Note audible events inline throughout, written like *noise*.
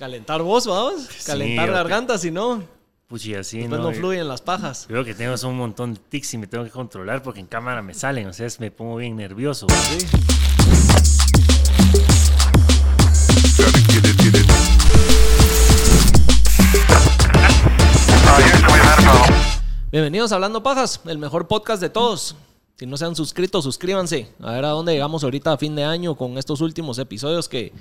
Calentar vos, vamos. Calentar ok. garganta, si no, Puchi, así después no. no fluyen las pajas. Creo que tengo un montón de tics y me tengo que controlar porque en cámara me salen, o sea, es- me pongo bien nervioso. Sí. Bienvenidos a Hablando Pajas, el mejor podcast de todos. Si no se han suscrito, suscríbanse. A ver a dónde llegamos ahorita a fin de año con estos últimos episodios que,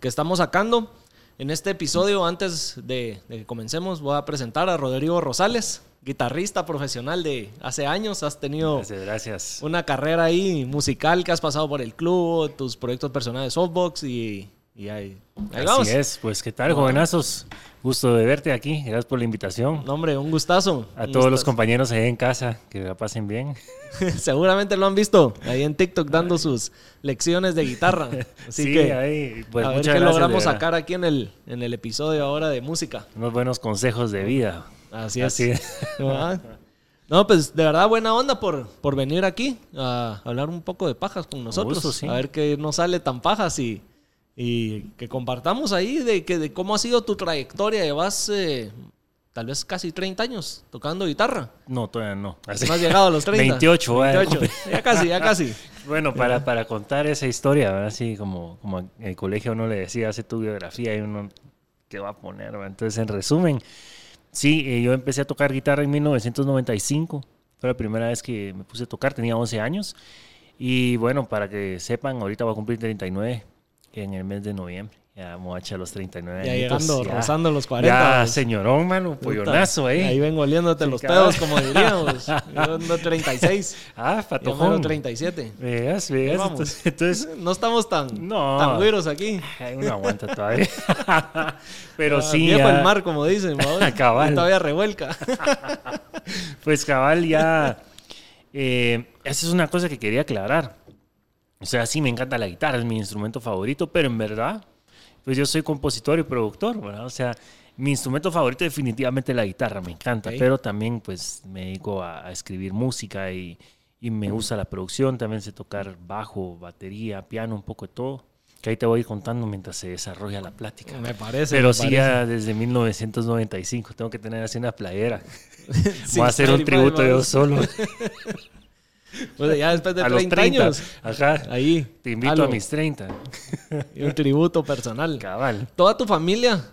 que estamos sacando. En este episodio, antes de, de que comencemos, voy a presentar a Rodrigo Rosales, guitarrista profesional de hace años. Has tenido Gracias, gracias. una carrera ahí musical que has pasado por el club, tus proyectos personales softbox y, y ahí, ahí vamos. Así es, pues qué tal, jovenazos. Gusto de verte aquí, gracias por la invitación. No, hombre, un gustazo. A Un todos los compañeros ahí en casa, que la pasen bien. *laughs* Seguramente lo han visto ahí en TikTok dando sus lecciones de guitarra. *laughs* Así sí, que ahí, pues a ver qué gracias. logramos sacar aquí en el, en el episodio ahora de música. Unos buenos consejos de vida. Así es. Así. *laughs* No, pues de verdad buena onda por, por venir aquí a hablar un poco de pajas con nosotros. gusto, sí. A ver qué nos sale tan pajas y, y que compartamos ahí de, que, de cómo ha sido tu trayectoria. Llevas eh, tal vez casi 30 años tocando guitarra. No, todavía no. Así- No has llegado a los 30. 28, vaya. 28. Ya casi, ya casi. *laughs* Bueno, para, para contar esa historia, ¿verdad? Así como, como en el colegio uno le decía, hace tu biografía y uno, ¿qué va a poner? ¿verdad? Entonces, en resumen, sí, eh, yo empecé a tocar guitarra en 1995. Fue la primera vez que me puse a tocar, tenía 11 años. Y bueno, para que sepan, ahorita voy a cumplir 39 en el mes de noviembre. Ya vamos a los 39 Ya añitos, llegando, ya. rozando los 40. Ya, pues. señorón, mano, pollonazo ahí. Ahí vengo oliéndote Sí, los cabal. pedos, como diríamos. *laughs* Yo ando 36. Ah, Yo patojón. ando 37. Veas, veas. vamos. Entonces, entonces No estamos tan, No. tan güeros aquí. Ay, uno aguanta todavía. *laughs* Pero Ah, sí, Viejo ya- el mar, como dicen. ¿no? *laughs* Cabal. Y Todavía revuelca. pues cabal, ya. eh, esa es una cosa que quería aclarar. O sea, sí me encanta la guitarra, es mi instrumento favorito, pero en verdad, pues yo soy compositor y productor, ¿verdad? O sea, mi instrumento favorito definitivamente es la guitarra, me encanta, Ok. pero también pues me dedico a, a escribir música y, y me gusta la producción, también sé tocar bajo, batería, piano, un poco de todo. Que ahí te voy a ir contando mientras se desarrolla la plática. Me parece. Pero me sí, parece. ya desde 1995 tengo que tener así una playera. *laughs* Sí, Voy a hacer un tributo yo solo. *laughs* *laughs* Pues ya después de a los 30, 30 años. Ajá. Ahí. Te invito a mis 30. *laughs* Y un tributo personal. Cabal. Toda tu familia,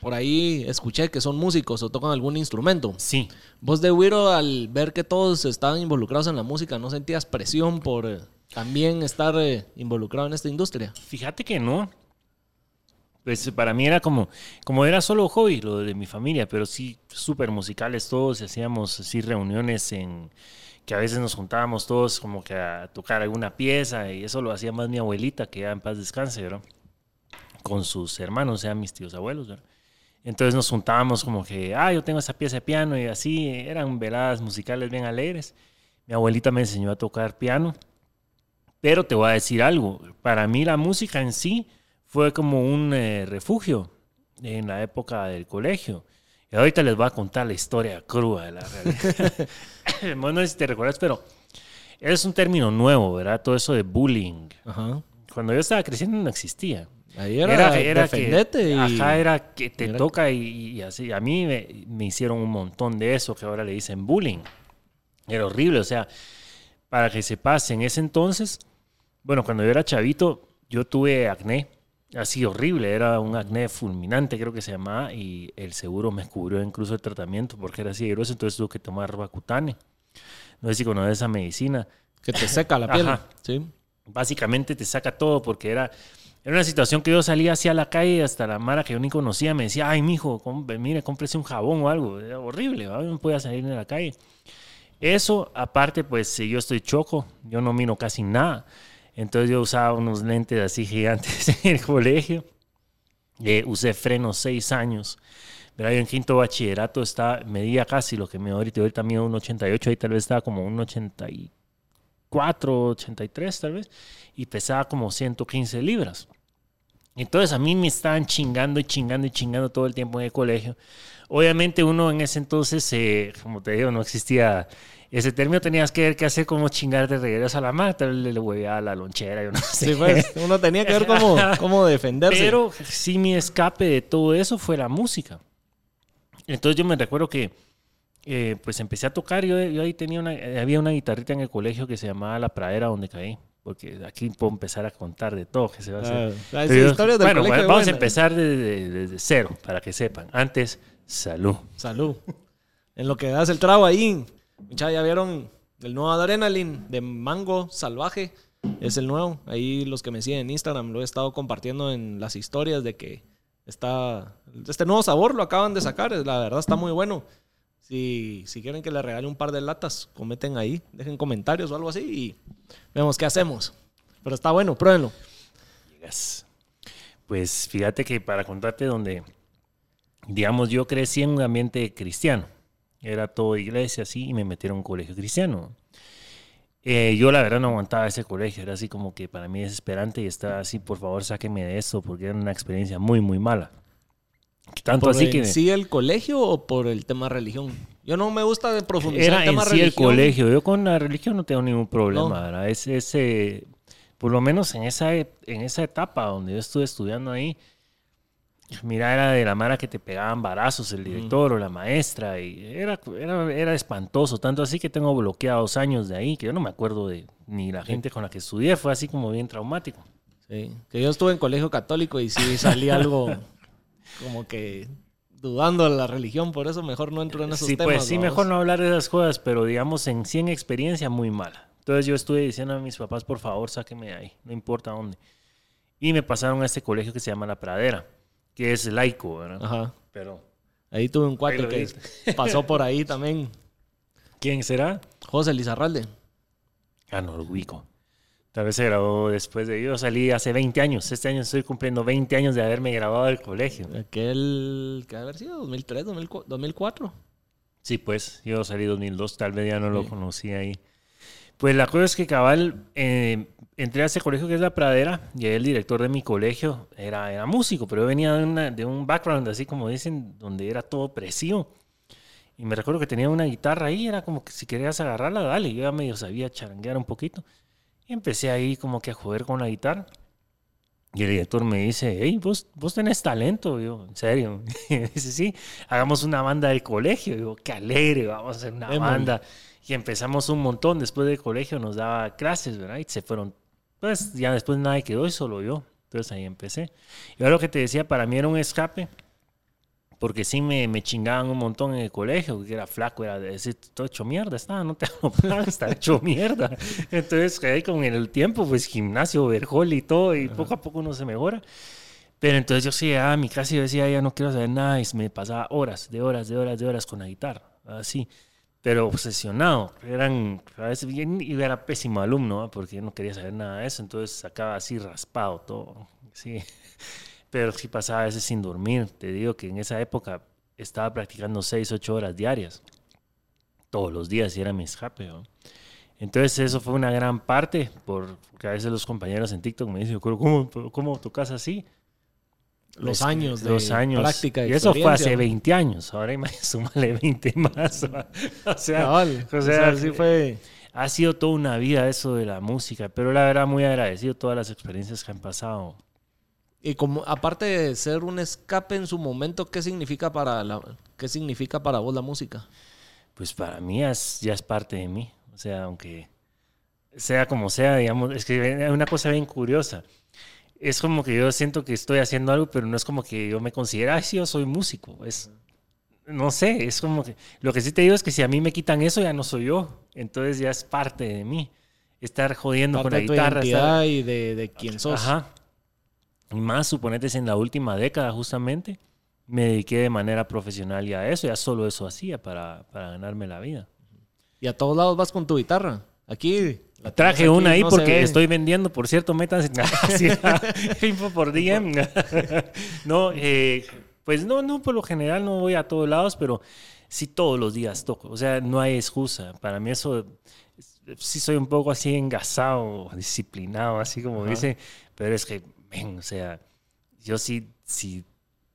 por ahí escuché que son músicos o tocan algún instrumento. Sí. Vos de Wiro, al ver que todos estaban involucrados en la música, ¿no sentías presión por eh, también estar eh, involucrado en esta industria? Fíjate que no. Pues para mí era como, como era solo hobby lo de mi familia, pero sí súper musicales todos, y hacíamos así reuniones en que a veces nos juntábamos todos como que a tocar alguna pieza y eso lo hacía más mi abuelita, que ya en paz descanse, ¿verdad? Con sus hermanos, o sea, mis tíos abuelos, ¿verdad? Entonces nos juntábamos como que, ah, yo tengo esa pieza de piano y así, eran veladas musicales bien alegres. Mi abuelita me enseñó a tocar piano, pero te voy a decir algo, para mí la música en sí fue como un eh, refugio en la época del colegio. Y ahorita les voy a contar la historia cruda de la realidad. *laughs* bueno, no sé si te recuerdas, pero es un término nuevo, ¿verdad? Todo eso de bullying. Ajá. Cuando yo estaba creciendo no existía. Ahí era, defendete que, y... Ajá, era que te era- toca y, y así. A mí me, me hicieron un montón de eso que ahora le dicen bullying. Era horrible, o sea, para que se pase en ese entonces, bueno, cuando yo era chavito, yo tuve acné, así horrible, era un acné fulminante, creo que se llamaba, y el seguro me cubrió incluso el tratamiento porque era así de grueso, entonces tuve que tomar Bacutane. No sé si conoces esa medicina. Que te seca la piel. Ajá. Sí. Básicamente te saca todo porque era, era una situación que yo salía hacia la calle hasta la mara que yo ni conocía me decía, ay, mijo, com- mire, cómprese un jabón o algo. Era horrible, no podía salir en la calle. Eso, aparte, pues si yo estoy choco, yo no miro casi nada. Entonces yo usaba unos lentes así gigantes *laughs* en el colegio. Eh, usé frenos seis años. Pero yo en quinto bachillerato estaba, medía casi lo que me ahorita. Ahorita mido un 88, ahí tal vez estaba como un 84, 83 tal vez. Y pesaba como 115 libras. Entonces a mí me estaban chingando y chingando y chingando todo el tiempo en el colegio. Obviamente uno en ese entonces, eh, como te digo, no existía ese término, tenías que ver qué hacer, cómo chingar de regreso a la mata, le voy a la lonchera, yo no *laughs* sé. Sí, pues, uno tenía que ver cómo, *laughs* cómo defenderse. Pero sí mi escape de todo eso fue la música. Entonces yo me recuerdo que eh, pues empecé a tocar, yo, yo ahí tenía una, había una guitarrita en el colegio que se llamaba La Pradera donde caí porque aquí puedo empezar a contar de todo que se va a hacer. Ah, bueno, vamos buena. a empezar desde, desde, cero, para que sepan. Antes, salud. Salud. En lo que das el trago ahí, ya vieron el nuevo Adrenaline de mango salvaje. Es el nuevo. Ahí los que me siguen en Instagram lo he estado compartiendo en las historias de que está... Este nuevo sabor lo acaban de sacar. La verdad está muy bueno. Si, si quieren que le regale un par de latas, cometen ahí, dejen comentarios o algo así y vemos qué hacemos. Pero está bueno, pruébenlo. Pues fíjate que para contarte donde, digamos, yo crecí en un ambiente cristiano. Era todo iglesia así y me metieron a un colegio cristiano. Eh, yo la verdad no aguantaba ese colegio, era así como que para mí desesperante y estaba así, por favor sáquenme de esto porque era una experiencia muy, muy mala. Tanto así que. ¿Sí el colegio o por el tema religión? Yo no me gusta de profundizar Era el tema en sí el colegio. Yo con la religión no tengo ningún problema. Es ese, por lo menos en esa, en esa etapa donde yo estuve estudiando ahí, mira, era de la mara que te pegaban barazos el director o la maestra. Y era, era, era, espantoso. Tanto así que tengo bloqueados años de ahí, que yo no me acuerdo de ni la gente con la que estudié. Fue así como bien traumático. Sí, que yo estuve en colegio católico y sí salí *laughs* algo como que dudando de la religión, por eso mejor no entro en esos sí, temas. Pues sí, mejor no hablar de esas cosas, pero digamos en 100 experiencia muy mala. Entonces yo estuve diciendo a mis papás, por favor, sáquenme de ahí, no importa dónde. Y me pasaron a este colegio que se llama La Pradera, que es laico, ¿verdad? Ajá. Pero ahí tuve un cuate que *laughs* pasó por ahí también. ¿Quién será? José Lizarralde. Ah, Norwico. Tal vez se graduó después de yo salí hace 20 años. Este año estoy cumpliendo 20 años de haberme graduado del colegio. Aquel que haber sido 2003, 2004. Sí, pues yo salí 2002, tal vez ya no lo conocí ahí. Pues la cosa es que cabal, eh, entré a ese colegio que es La Pradera y el director de mi colegio era, era músico, pero yo venía de, de un background así como dicen, donde era todo presivo. Y me recuerdo que tenía una guitarra ahí, era como que si querías agarrarla, dale. Yo ya medio sabía charanguear un poquito. Y empecé ahí como que a joder con la guitarra. Y el director me dice, hey, vos, vos tenés talento. yo, en serio. *laughs* Y dice, sí, hagamos una banda del colegio. yo, qué alegre, vamos a hacer una banda. Y empezamos un montón. Después del colegio nos daba clases, ¿verdad? Y se fueron, pues ya después nadie quedó y solo yo. Entonces ahí empecé. Y ahora lo que te decía, para mí era un escape porque sí me, me, chingaban un montón en el colegio, que era flaco, era de decir, todo hecho mierda, está, no te *laughs* hago plan, está hecho mierda. Entonces, ahí con el tiempo, pues gimnasio, verjol y todo, y poco a poco uno se mejora. Pero entonces yo sí a mi casa y decía, ya no quiero hacer nada, y me pasaba horas, de horas, de horas, de horas con la guitarra, así. Pero obsesionado, eran, a veces y era pésimo alumno, porque yo no quería saber nada de eso, entonces sacaba así raspado todo, sí. *laughs* Pero sí pasaba a veces sin dormir. Te digo que en esa época estaba practicando 6, 8 horas diarias. Todos los días y era mi escape. Entonces eso fue una gran parte, porque a veces los compañeros en TikTok me dicen, ¿cómo, cómo tocas así? Los años de los años. práctica. Y eso fue hace 20 años. Ahora *laughs* súmale 20 más. *laughs* o sea, o sea, sí fue... Ha sido toda una vida eso de la música, pero la verdad muy agradecido todas las experiencias que han pasado. Y como aparte de ser un escape en su momento, ¿qué significa para la, qué significa para vos la música? Pues para mí ya es parte de mí. O sea, aunque sea como sea, digamos, es que hay una cosa bien curiosa. Es como que yo siento que estoy haciendo algo, pero no es como que yo me considera, ay, sí, yo soy músico. Es, no sé, es como que, lo que sí te digo es que si a mí me quitan eso, ya no soy yo. Entonces ya es parte de mí. Estar jodiendo con la guitarra. y de, de quién sos. Ajá más, suponete, en la última década justamente, me dediqué de manera profesional ya a eso, ya solo eso hacía para, para ganarme la vida. ¿Y a todos lados vas con tu guitarra? Aquí. Traje una ahí porque estoy vendiendo, por cierto, metas *laughs* *laughs* info por DM. *laughs* no, eh, pues no, no, por lo general no voy a todos lados, pero sí todos los días toco. O sea, no hay excusa. Para mí eso, sí soy un poco así engasado, disciplinado, así como dice, pero es que o sea, yo sí, si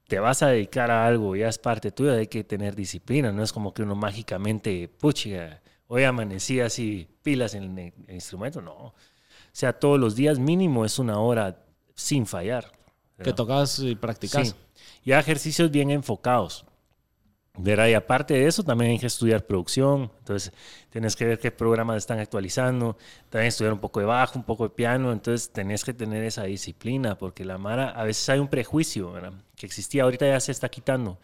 te vas a dedicar a algo, ya es parte tuya, hay que tener disciplina, no es como que uno mágicamente, puchiga, hoy amanecí así pilas en el, instrumento, no. O sea, todos los días mínimo es una hora sin fallar. Que tocas y practicas. Sí. Ya ejercicios bien enfocados. Verá, y aparte de eso, también hay que estudiar producción. Entonces, tienes que ver qué programas están actualizando. También estudiar un poco de bajo, un poco de piano. Entonces, tenés que tener esa disciplina, porque la Mara, a veces hay un prejuicio que existía. Ahorita ya se está quitando,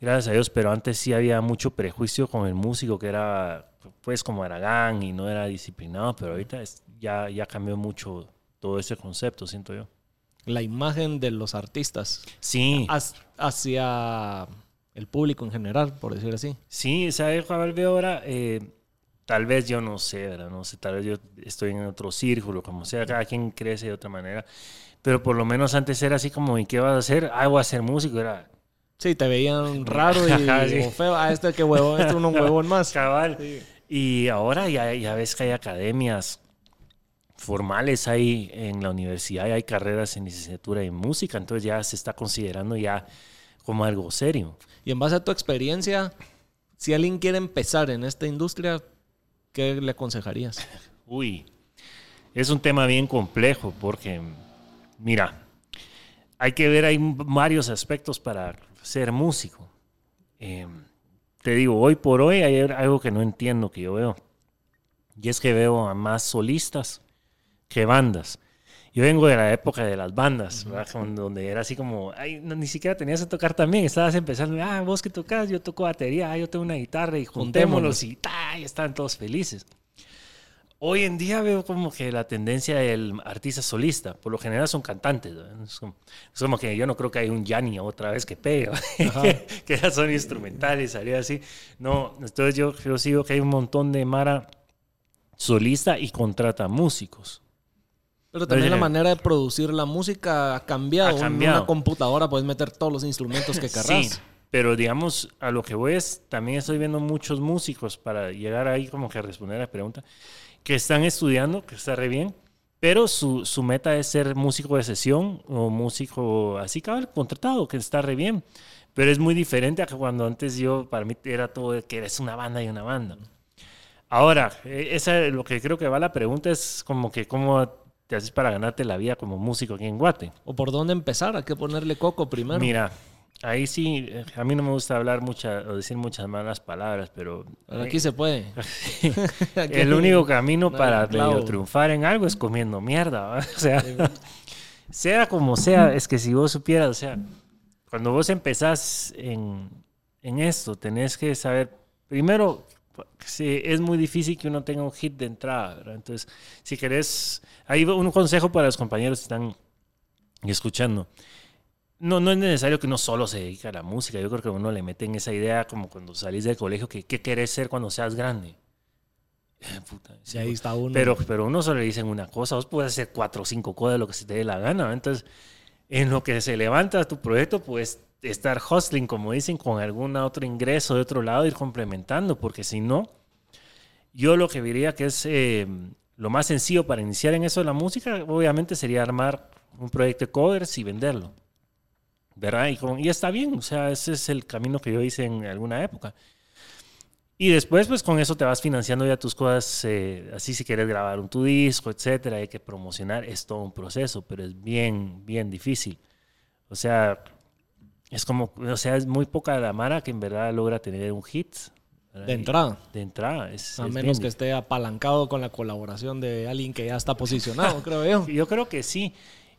gracias a Dios. Pero antes sí había mucho prejuicio con el músico, que era, pues, como Aragán y no era disciplinado. Pero ahorita ya, ya cambió mucho todo ese concepto, siento yo. La imagen de los artistas. Sí. Hacia el público en general, por decir así. Sí, ¿sabes, Juan ahora? Eh, tal vez yo no sé, ¿verdad? No sé, tal vez yo estoy en otro círculo, como sea, cada quien crece de otra manera. Pero por lo menos antes era así como, ¿y qué vas a hacer? Ah, voy a ser músico, era... Sí, te veían *laughs* raro y feo. Ah, este que huevón, este uno un *laughs* huevón más. Cabal. Y ahora ya, ya ves que hay academias formales hay en la universidad y hay carreras en licenciatura en música, entonces ya se está considerando ya como algo serio. Y en base a tu experiencia, si alguien quiere empezar en esta industria, ¿qué le aconsejarías? *laughs* Uy, es un tema bien complejo porque, mira, hay que ver, hay varios aspectos para ser músico. Eh, te digo, hoy por hoy hay algo que no entiendo que yo veo. Y es que veo a más solistas que bandas. Yo vengo de la época de las bandas, donde era así como, ay, ni siquiera tenías que tocar también, estabas empezando, ah, vos que tocas, yo toco batería, ah, yo tengo una guitarra y juntémonos y, ta, y estaban todos felices. Hoy en día veo como que la tendencia del artista solista, por lo general son cantantes, es como, que yo no creo que hay un Yanni otra vez que pega, *laughs* que ya son instrumentales, salía así. No, entonces yo, yo sigo que hay un montón de Mara solista y contrata músicos. Pero también la manera de producir la música ha cambiado. En una computadora puedes meter todos los instrumentos que *laughs* querrás. Sí, pero digamos, a lo que voy es, también estoy viendo muchos músicos para llegar ahí como que a responder a la pregunta, que están estudiando, que está re bien, pero su, su meta es ser músico de sesión o músico así, cabal, contratado, que está re bien. Pero es muy diferente a que cuando antes yo, para mí era todo que eres una banda y una banda. Ahora, e, esa, lo que creo que va la pregunta es como que cómo te haces para ganarte la vida como músico aquí en Guate. ¿O por dónde empezar? ¿A qué ponerle coco primero? Mira, ahí sí, a mí no me gusta hablar muchas o decir muchas malas palabras, pero... aquí se puede. *laughs* el único camino para triunfar en algo es comiendo mierda. *laughs* O sea, sea como sea, es que si vos supieras, o sea, cuando vos empezás en, en esto, tenés que saber, primero, sí, es muy difícil que uno tenga un hit de entrada, Entonces, si querés, hay un consejo para los compañeros que están escuchando. No, no es necesario que uno solo se dedique a la música. Yo creo que uno le mete en esa idea como cuando salís del colegio, que qué querés ser cuando seas grande. Eh, puta, ahí está uno. Pero, pero uno solo le dicen una cosa, vos puedes hacer cuatro o cinco cosas de lo que se te dé la gana. Entonces, en lo que se levanta tu proyecto, pues estar hustling, como dicen, con algún otro ingreso de otro lado, ir complementando, porque si no, yo lo que diría que es eh, lo más sencillo para iniciar en eso de la música, obviamente sería armar un proyecto de covers y venderlo. ¿Verdad? Y, y está bien, o sea, ese es el camino que yo hice en alguna época. Y después, pues con eso te vas financiando ya tus cosas, eh, así si quieres grabar un tu disco, etcétera, hay que promocionar, es todo un proceso, pero es bien, bien difícil. O sea, es como, o sea, es muy poca la Mara que en verdad logra tener un hit. De entrada. De entrada. Es, a menos que esté apalancado con la colaboración de alguien que ya está posicionado, *laughs* creo yo. Yo creo que sí.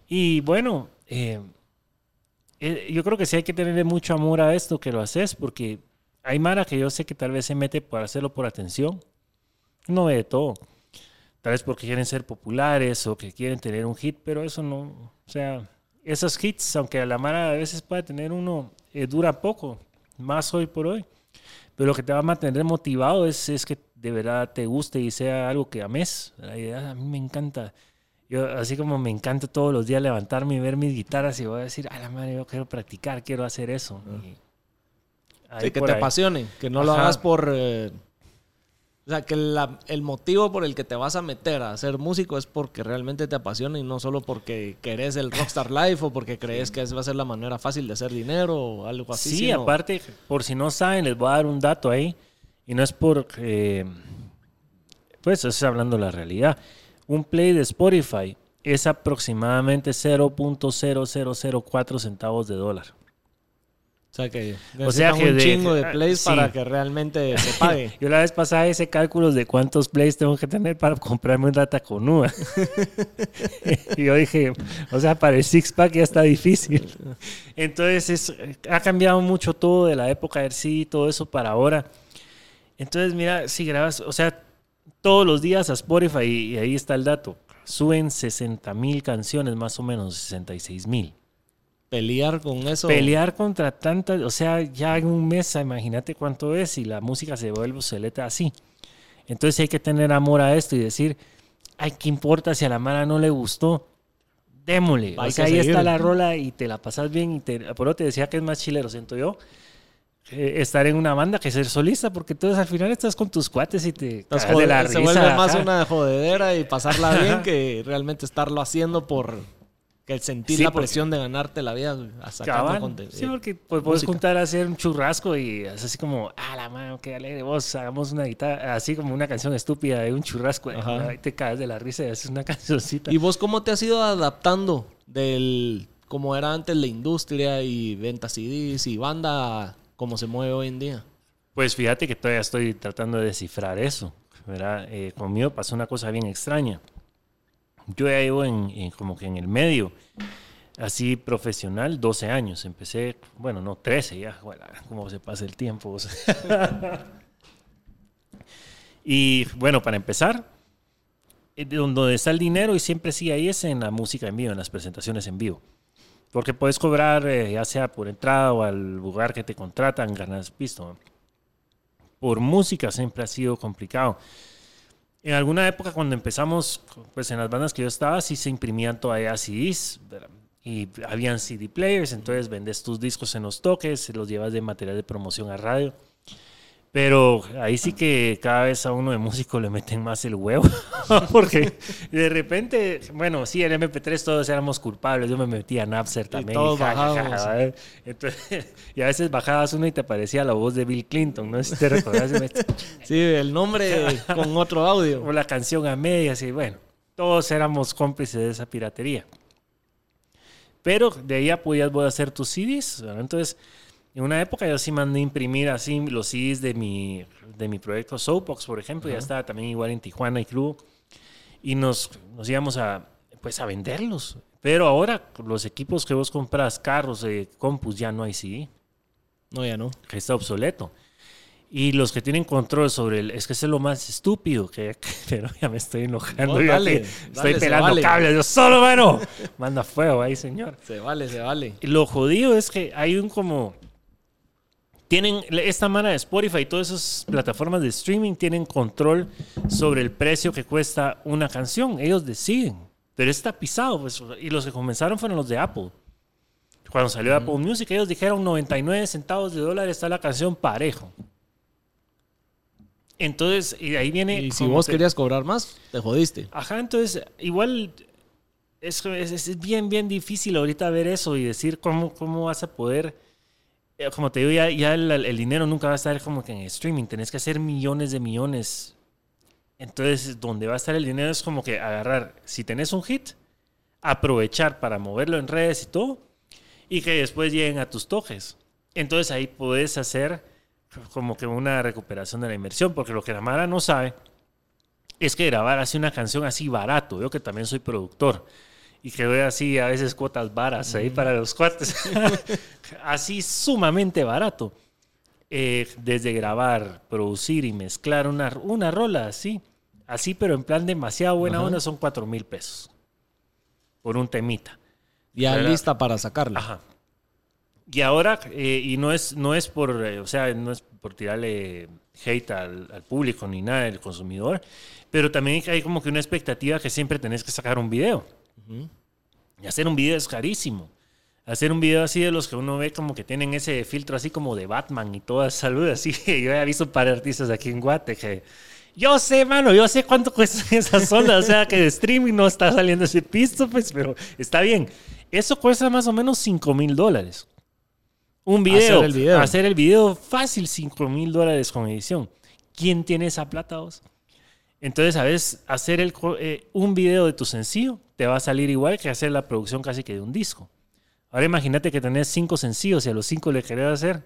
Y bueno, eh, yo creo que sí hay que tenerle mucho amor a esto que lo haces, porque hay Mara que yo sé que tal vez se mete para hacerlo por atención. No ve de todo. Tal vez porque quieren ser populares o que quieren tener un hit, pero eso no, o sea, esos hits, aunque a la mara a veces puede tener uno, eh, dura poco, más hoy por hoy. Pero lo que te va a mantener motivado es, es que de verdad te guste y sea algo que ames. A mí me encanta. Yo, así como me encanta todos los días levantarme y ver mis guitarras y voy a decir, a la madre, yo quiero practicar, quiero hacer eso. que te apasione, que no lo hagas por... Eh, O sea, que la- el motivo por el que te vas a meter a ser músico es porque realmente te apasiona y no solo porque querés el rockstar *laughs* life o porque crees que esa va a ser la manera fácil de hacer dinero o algo así. Sí, sino- aparte, por si no saben, les voy a dar un dato ahí. Y no es por. eh, pues es hablando la realidad. Un play de Spotify es aproximadamente 0.0004 centavos de dólar. O sea, que O sea que un de- chingo de ah, plays sí. para que realmente se *laughs* pague. Yo la vez pasada hice cálculos de cuántos plays tengo que tener para comprarme un data con uva. *laughs* y yo dije, o sea, para el six pack ya está difícil. Entonces es- ha cambiado mucho todo de la época del sí y todo eso para ahora. Entonces, mira, si grabas, o sea, todos los días a Spotify, y, ahí está el dato, suben 60 mil canciones, más o menos 66 mil. Pelear con eso. Pelear contra tantas, o sea, ya en un mes, imagínate cuánto es y la música se vuelve obsoleta así. Entonces hay que tener amor a esto y decir, ay, ¿qué importa si a la Mara no le gustó? Démosle. O sea, que ahí seguir. está la rola y te la pasas bien. Y te, por eso te decía que es más chilero, siento yo. Eh, estar en una banda que ser solista, porque entonces al final estás con tus cuates y te de la jode- se risa, vuelve más ajá. una jodedera y pasarla bien *laughs* que realmente estarlo haciendo por que sentir Sí, la porque- presión de ganarte la vida sacando contenido. Sí, porque pues, puedes juntar a hacer un churrasco y es así como, ah, la mano, qué alegre, vos hagamos una guitarra, así como una canción estúpida de un churrasco. Ajá. Ahí te caes de la risa y haces una *laughs* cancioncita. ¿Y vos cómo te has ido adaptando del como era antes la industria y ventas CDs y banda cómo se mueve hoy en día? Pues fíjate que todavía estoy tratando de descifrar eso. ¿verdad? Eh, conmigo pasó una cosa bien extraña. Yo ya llevo en, como que en el medio, así profesional, 12 años. Empecé, bueno, no, 13 ya. Bueno, cómo se pasa el tiempo. *laughs* y bueno, para empezar, eh, de donde está el dinero y siempre sí ahí es en la música en vivo, en las presentaciones en vivo. Porque puedes cobrar eh, ya sea por entrada o al lugar que te contratan, ganas pisto. Por música siempre ha sido complicado. En alguna época cuando empezamos, pues en las bandas que yo estaba, sí se imprimían todavía CDs y habían CD players, entonces vendes tus discos en los toques, los llevas de material de promoción a radio. Pero ahí sí que cada vez a uno de músico le meten más el huevo. *laughs* Porque de repente, bueno, sí, en MP3 todos éramos culpables. Yo me metía a Napster también. todos ja, ja, ja, bajábamos. ¿verdad? Entonces, *laughs* y a veces bajabas uno y te parecía la voz de Bill Clinton, ¿no? Si te recordás. *laughs* Sí, el nombre con otro audio. o la canción a medias y bueno, todos éramos cómplices de esa piratería. Pero de ahí ya podías hacer tus CDs. ¿verdad? Entonces, en una época yo sí mandé imprimir así los CDs de mi, de mi proyecto Soapbox, por ejemplo. Ya estaba también igual en Tijuana y Club. Y nos, nos íbamos a, pues, a venderlos. Pero ahora los equipos que vos compras, carros, eh, compus, ya no hay CD No, ya no. que está obsoleto. Y los que tienen control sobre el... Es que eso es lo más estúpido que... *laughs* Pero ya me estoy enojando. No, dale, dale, estoy pelando vale. cables. Yo solo, mano. Manda fuego ahí, señor. Se vale, se vale. Y Lo jodido es que hay un como... Tienen esta mano de Spotify y todas esas plataformas de streaming tienen control sobre el precio que cuesta una canción. Ellos deciden. Pero está pisado. Pues, y los que comenzaron fueron los de Apple. Cuando salió Apple Music, ellos dijeron 99 centavos de dólar está la canción parejo. Entonces, y de ahí viene. Y si vos que- querías cobrar más, te jodiste. Ajá, entonces, igual es, es, es bien, bien difícil ahorita ver eso y decir cómo, cómo vas a poder. Eh, Como te digo, ya, ya el, el dinero nunca va a estar como que en streaming. Tenés que hacer millones de millones. Entonces, donde va a estar el dinero es como que agarrar, si tenés un hit, aprovechar para moverlo en redes y todo, y que después lleguen a tus toques. Entonces ahí puedes hacer como que una recuperación de la inversión, porque lo que la Mara no sabe es que grabar así una canción así barato, yo que también soy productor y que doy así a veces cuotas varas ahí para los cuates, *laughs* así sumamente barato. Eh, desde grabar, producir y mezclar una, una rola así, así pero en plan demasiado buena Ajá. onda son cuatro mil pesos por un temita. Ya lista para sacarla. Ajá. Y ahora, eh, y no es, no es por, eh, o sea, no es por tirarle hate al, al público ni nada del consumidor, pero también hay como que una expectativa que siempre tenés que sacar un video. Y hacer un video es carísimo. Hacer un video así de los que uno ve como que tienen ese filtro así como de Batman y toda salud así. *laughs* Yo he visto un par de artistas aquí en Guate que Yo sé, mano, yo sé cuánto *laughs* cuestan esas ondas. O sea, que de streaming no está saliendo ese pisto, pues, pero está bien. Eso cuesta más o menos 5 mil dólares. Un video. Hacer el video. Hacer el video fácil, 5 mil dólares con edición. ¿Quién tiene esa plata vos? Entonces, a veces, hacer el, eh, un video de tu sencillo te va a salir igual que hacer la producción casi que de un disco. Ahora imagínate que tenés cinco sencillos y a los cinco le querés hacer.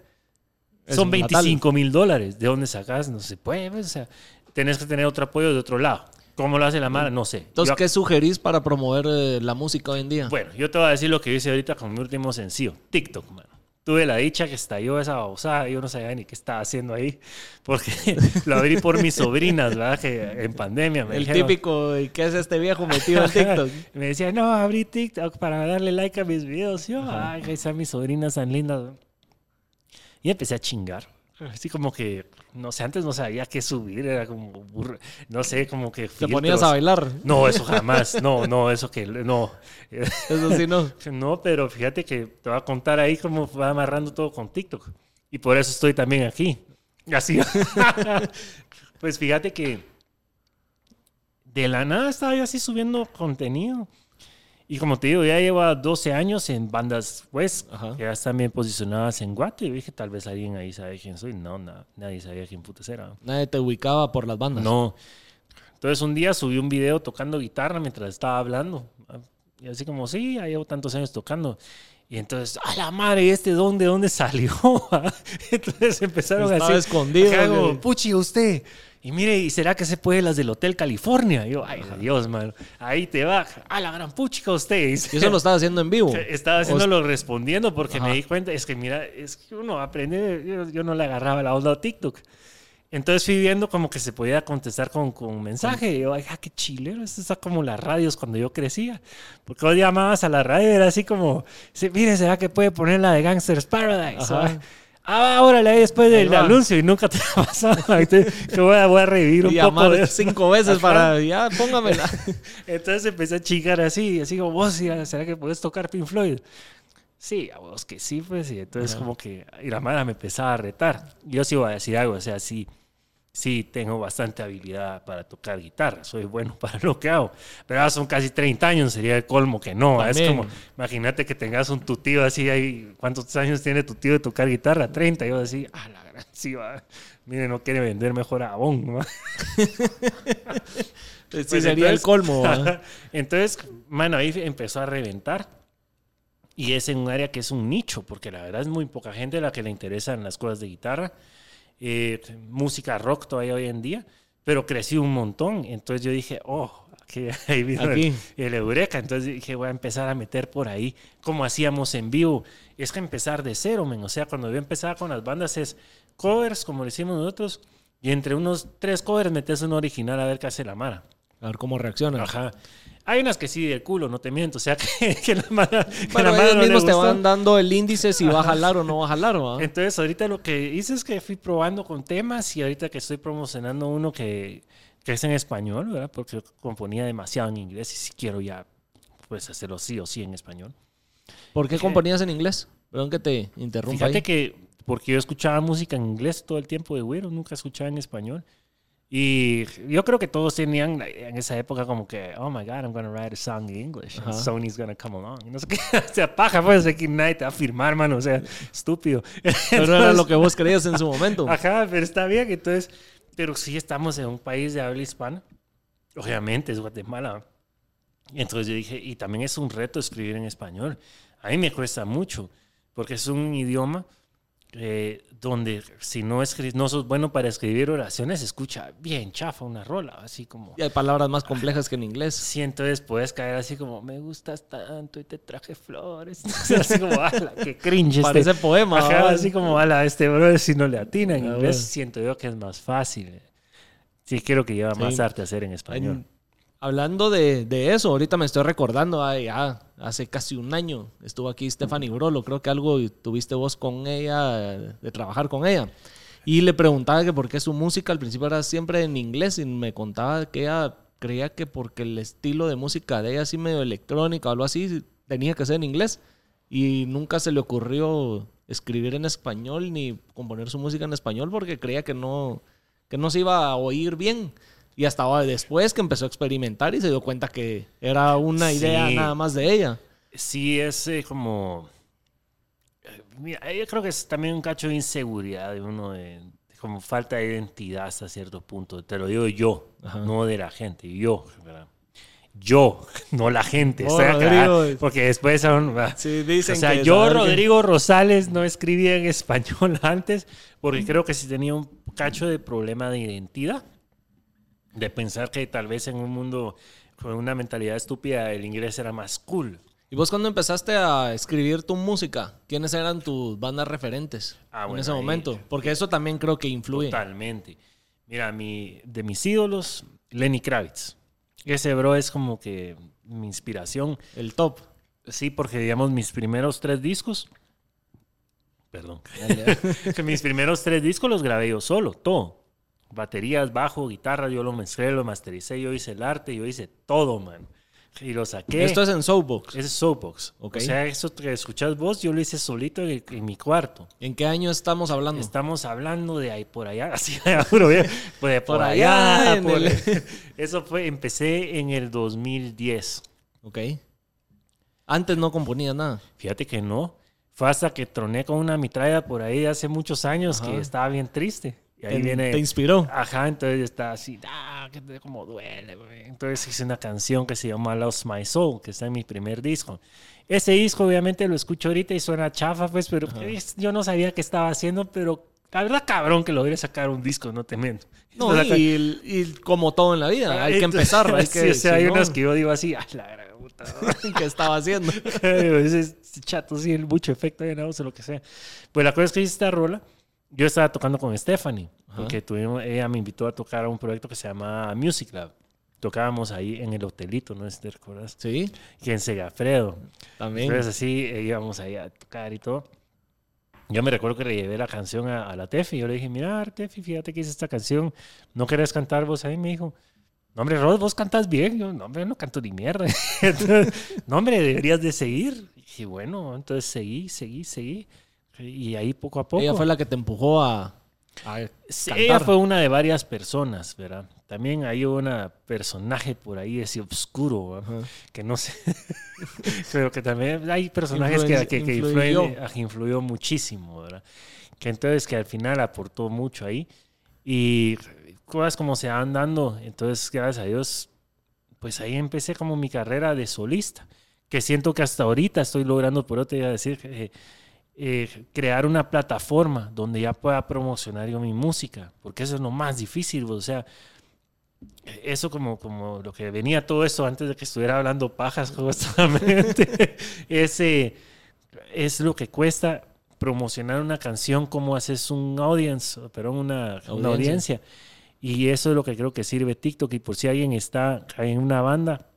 Es Son un natal. 25 mil dólares. ¿De dónde sacas? No se puede. pues, O sea, tenés que tener otro apoyo de otro lado. ¿Cómo lo hace la Mara? No sé. Entonces, Yo- ¿qué sugerís para promover eh, la música hoy en día? Bueno, yo te voy a decir lo que hice ahorita con mi último sencillo. TikTok, mano. Tuve la dicha que estalló esa babosada. Yo no sabía ni qué estaba haciendo ahí. Porque *laughs* lo abrí por mis sobrinas, ¿verdad? Que en pandemia me el dijeron- típico, ¿y qué es este viejo metido en *laughs* TikTok? me decía, no, abrí TikTok para darle like a mis videos. Yo, ay, ahí están mis sobrinas tan lindas. Y empecé a chingar. Así como que, no sé, antes no sabía qué subir, era como, burro, no sé, como que... Te ponías a bailar. No, eso jamás, no, no, eso que, no. *laughs* Eso sí, no. *laughs* No, pero fíjate que te voy a contar ahí cómo va amarrando todo con TikTok. Y por eso estoy también aquí. Así. *laughs* pues fíjate que de la nada estaba yo así subiendo contenido. Y como te digo, ya lleva 12 años en bandas West, Ajá. que ya están bien posicionadas en Guate. Y dije, tal vez alguien ahí sabe quién soy. No, na- nadie sabía quién puta era. Nadie te ubicaba por las bandas. No. Entonces un día subí un video tocando guitarra mientras estaba hablando. Y así como, sí, ya llevo tantos años tocando. Y entonces, a la madre, ¿y este dónde, dónde salió? *laughs* entonces empezaron Estaba así. escondido, Puchi, usted. Y mire, ¿y será que se puede las del Hotel California? Y yo, ay, Dios, mano. Ahí te va. A la gran puchica usted. Y eso lo estás haciendo en vivo. *laughs* Estaba haciéndolo respondiendo porque Ajá. me di cuenta, es que mira, es que uno aprende, yo, yo no le agarraba la onda a TikTok. Entonces fui viendo como que se podía contestar con, con mensaje. Y yo, ay, qué chilero, esto está como las radios cuando yo crecía. Porque vos llamabas a la radio y era así como, mire, ¿será que puede poner la de Gangsters Paradise? Ah, órale, después del anuncio y nunca te *laughs* ha pasado. Que voy a, voy a revivir un Y poco de eso. cinco veces Ajá. para, ya, póngamela. *laughs* Entonces empecé a chingar así, así como, vos, ¿será que puedes tocar Pink Floyd? Sí, a vos que sí, pues, y entonces Ajá. como que, y la mala me empezaba a retar. Yo sí voy a decir algo, o sea, sí, sí tengo bastante habilidad para tocar guitarra, soy bueno *laughs* para lo que hago, pero ahora son casi 30 años, sería el colmo que no, es También. como, imagínate que tengas un tu tío así, ahí, ¿cuántos años tiene tu tío de tocar guitarra? 30, y yo así, ah, la gran, sí, va, mire, no quiere vender mejor a Avon, ¿no? *laughs* Sí, Pues sería el entonces- colmo. ¿va? *laughs* Entonces, mano, ahí empezó a reventar. Y es en un área que es un nicho, porque la verdad es muy poca gente la que le interesan las cosas de guitarra. Eh, música rock todavía hoy en día, pero crecí un montón. Entonces yo dije, oh, aquí, *laughs* ahí vino Aquí. El, el Eureka. Entonces dije, voy a empezar a meter por ahí como hacíamos en vivo. Es que empezar de cero, men. O sea, cuando yo empezaba con las bandas es covers, como lo hicimos nosotros, y entre unos tres covers metes un original a ver qué hace la Mara. A ver cómo reacciona. Ajá. Hay unas que sí del culo, no te miento. O sea, *laughs* que, que la mala, que Bueno, la mala ellos no le mismos te van dando el índice si va a jalar o no va a jalar, ¿va? Entonces, ahorita lo que hice es que fui probando con temas y ahorita que estoy promocionando uno que, que es en español, ¿verdad? Porque componía demasiado en inglés y si quiero ya, pues hacerlo sí o sí en español. ¿Por qué componías en inglés? Perdón que te interrumpa Fíjate ahí. que, porque yo escuchaba música en inglés todo el tiempo de güero, nunca escuchaba en español. Y yo creo que todos tenían en esa época como que, oh my God, I'm going to write a song in English. and Ajá. Sony's going to come along. No sé qué, *laughs* o sea, paja, pues, aquí nadie te va a firmar, mano, o sea, estúpido. Pero era Entonces, lo que vos creías en su momento. *laughs* Ajá, pero está bien, entonces, pero sí estamos en un país de habla hispana. Obviamente es Guatemala. Entonces yo dije, y también es un reto escribir en español. A mí me cuesta mucho, porque es un idioma eh, donde si no, escri- no sos bueno para escribir oraciones, escucha bien chafa una rola, así como... Y hay palabras más complejas que en inglés. Sí, entonces puedes caer así como, me gustas tanto y te traje flores. *laughs* Así como, ala, qué cringe. este". Parece poema. Ajá, así como, ala, este brother si no le atina en Ah, inglés, siento yo que es más fácil. Sí, creo que lleva más arte hacer en español. En- hablando de, de eso, ahorita me estoy recordando, ah, ya hace casi un año estuvo aquí Stephanie Brolo, creo que algo tuviste vos con ella, de trabajar con ella. Y le preguntaba que por qué su música al principio era siempre en inglés y me contaba que ella creía que porque el estilo de música de ella así medio electrónica o algo así tenía que ser en inglés y nunca se le ocurrió escribir en español ni componer su música en español porque creía que no que no se iba a oír bien. Y hasta después que empezó a experimentar y se dio cuenta que era una idea Sí. nada más de ella. Sí, es eh, como... eh, Mira, yo creo que es también un cacho de inseguridad de uno, de, de como falta de identidad hasta cierto punto. Te lo digo yo, Ajá. no de la gente, yo, ¿verdad? Yo, *laughs* no la gente. Oh, acá, porque después son... Sí, dicen o sea, que yo, que- Rodrigo Rosales, no escribía en español *laughs* antes porque creo que sí tenía un cacho de problema de identidad. De pensar que tal vez en un mundo con una mentalidad estúpida el inglés era más cool. ¿Y vos cuando empezaste a escribir tu música, quiénes eran tus bandas referentes Ah, en bueno, ese ahí- momento? Porque eso también creo que influye. Totalmente. Mira, mi, de mis ídolos, Lenny Kravitz. Ese bro es como que mi inspiración. El top. Sí, porque digamos mis primeros tres discos. Perdón. que *laughs* mis primeros tres discos los grabé yo solo, todo. Baterías, bajo, guitarra, yo lo mezclé, lo mastericé, yo hice el arte, yo hice todo, man. Y lo saqué. Esto es en Soapbox. Es Soapbox. Ok. O sea, eso que escuchas vos, yo lo hice solito en, en mi cuarto. ¿En qué año estamos hablando? Estamos hablando de ahí por allá, *laughs* así, bien, pues de por, Por allá. allá, por- el- *laughs* Eso fue, empecé en el 2010. Ok. Antes no componía nada. Fíjate que no. Fue hasta que troné con una mitralla por ahí hace muchos años Ajá. que estaba bien triste. Y ahí Te, viene. te inspiró. Ajá, entonces está así, ah, que como duele, güey. Entonces hice una canción que se llama Lost My Soul, que está en mi primer disco. Ese disco obviamente lo escucho ahorita y suena chafa, pues, pero es- yo no sabía qué estaba haciendo, pero la verdad cabrón que logré sacar un disco, no te miento. No, y, y como todo en la vida, hay que empezar. Hay *laughs* Sí, que, o sea, si hay no, unas que yo digo así, ay, la gran puta. *laughs* ¿qué estaba haciendo? *laughs* ese chato, sí, mucho efecto de o lo que sea. Pues la cosa es que hice esta rola. Yo estaba tocando con Stephanie, Ajá. porque tuvimos, ella me invitó a tocar a un proyecto que se llama Music Lab. Tocábamos ahí en el hotelito, no te recuerdas, Sí, que en Segafredo. también. Entonces así eh, íbamos ahí a tocar y todo. Yo me recuerdo que le llevé la canción a, a la Tefi. Yo le dije, mira, Tefi, fíjate que hice esta canción. ¿No querés cantar vos ahí? Me dijo, no, hombre, Rod, vos cantas bien. Yo, no, hombre, no canto ni mierda. *laughs* Entonces, no, hombre, deberías de seguir. Y dije, bueno, entonces seguí, seguí, seguí. Y ahí poco a poco. Ella fue la que te empujó a, a Sí, ella fue una de varias personas, ¿verdad? También hay una personaje por ahí, ese oscuro, que no sé. *laughs* Pero que también hay personajes que, Influen- que, que influyó. que influyó muchísimo, ¿verdad? Que entonces que al final aportó mucho ahí. Y cosas como se van dando, entonces gracias a Dios, pues ahí empecé como mi carrera de solista, que siento que hasta ahorita estoy logrando, por te iba a decir, eh, eh, crear una plataforma donde ya pueda promocionar yo mi música, porque eso es lo más difícil, o sea, eso como, como lo que venía todo esto antes de que estuviera hablando pajas *laughs* justamente, ese es lo que cuesta promocionar una canción, como haces un audience, pero una, una Audiencia. audiencia. Y eso es lo que creo que sirve TikTok. Y por si alguien está en una banda,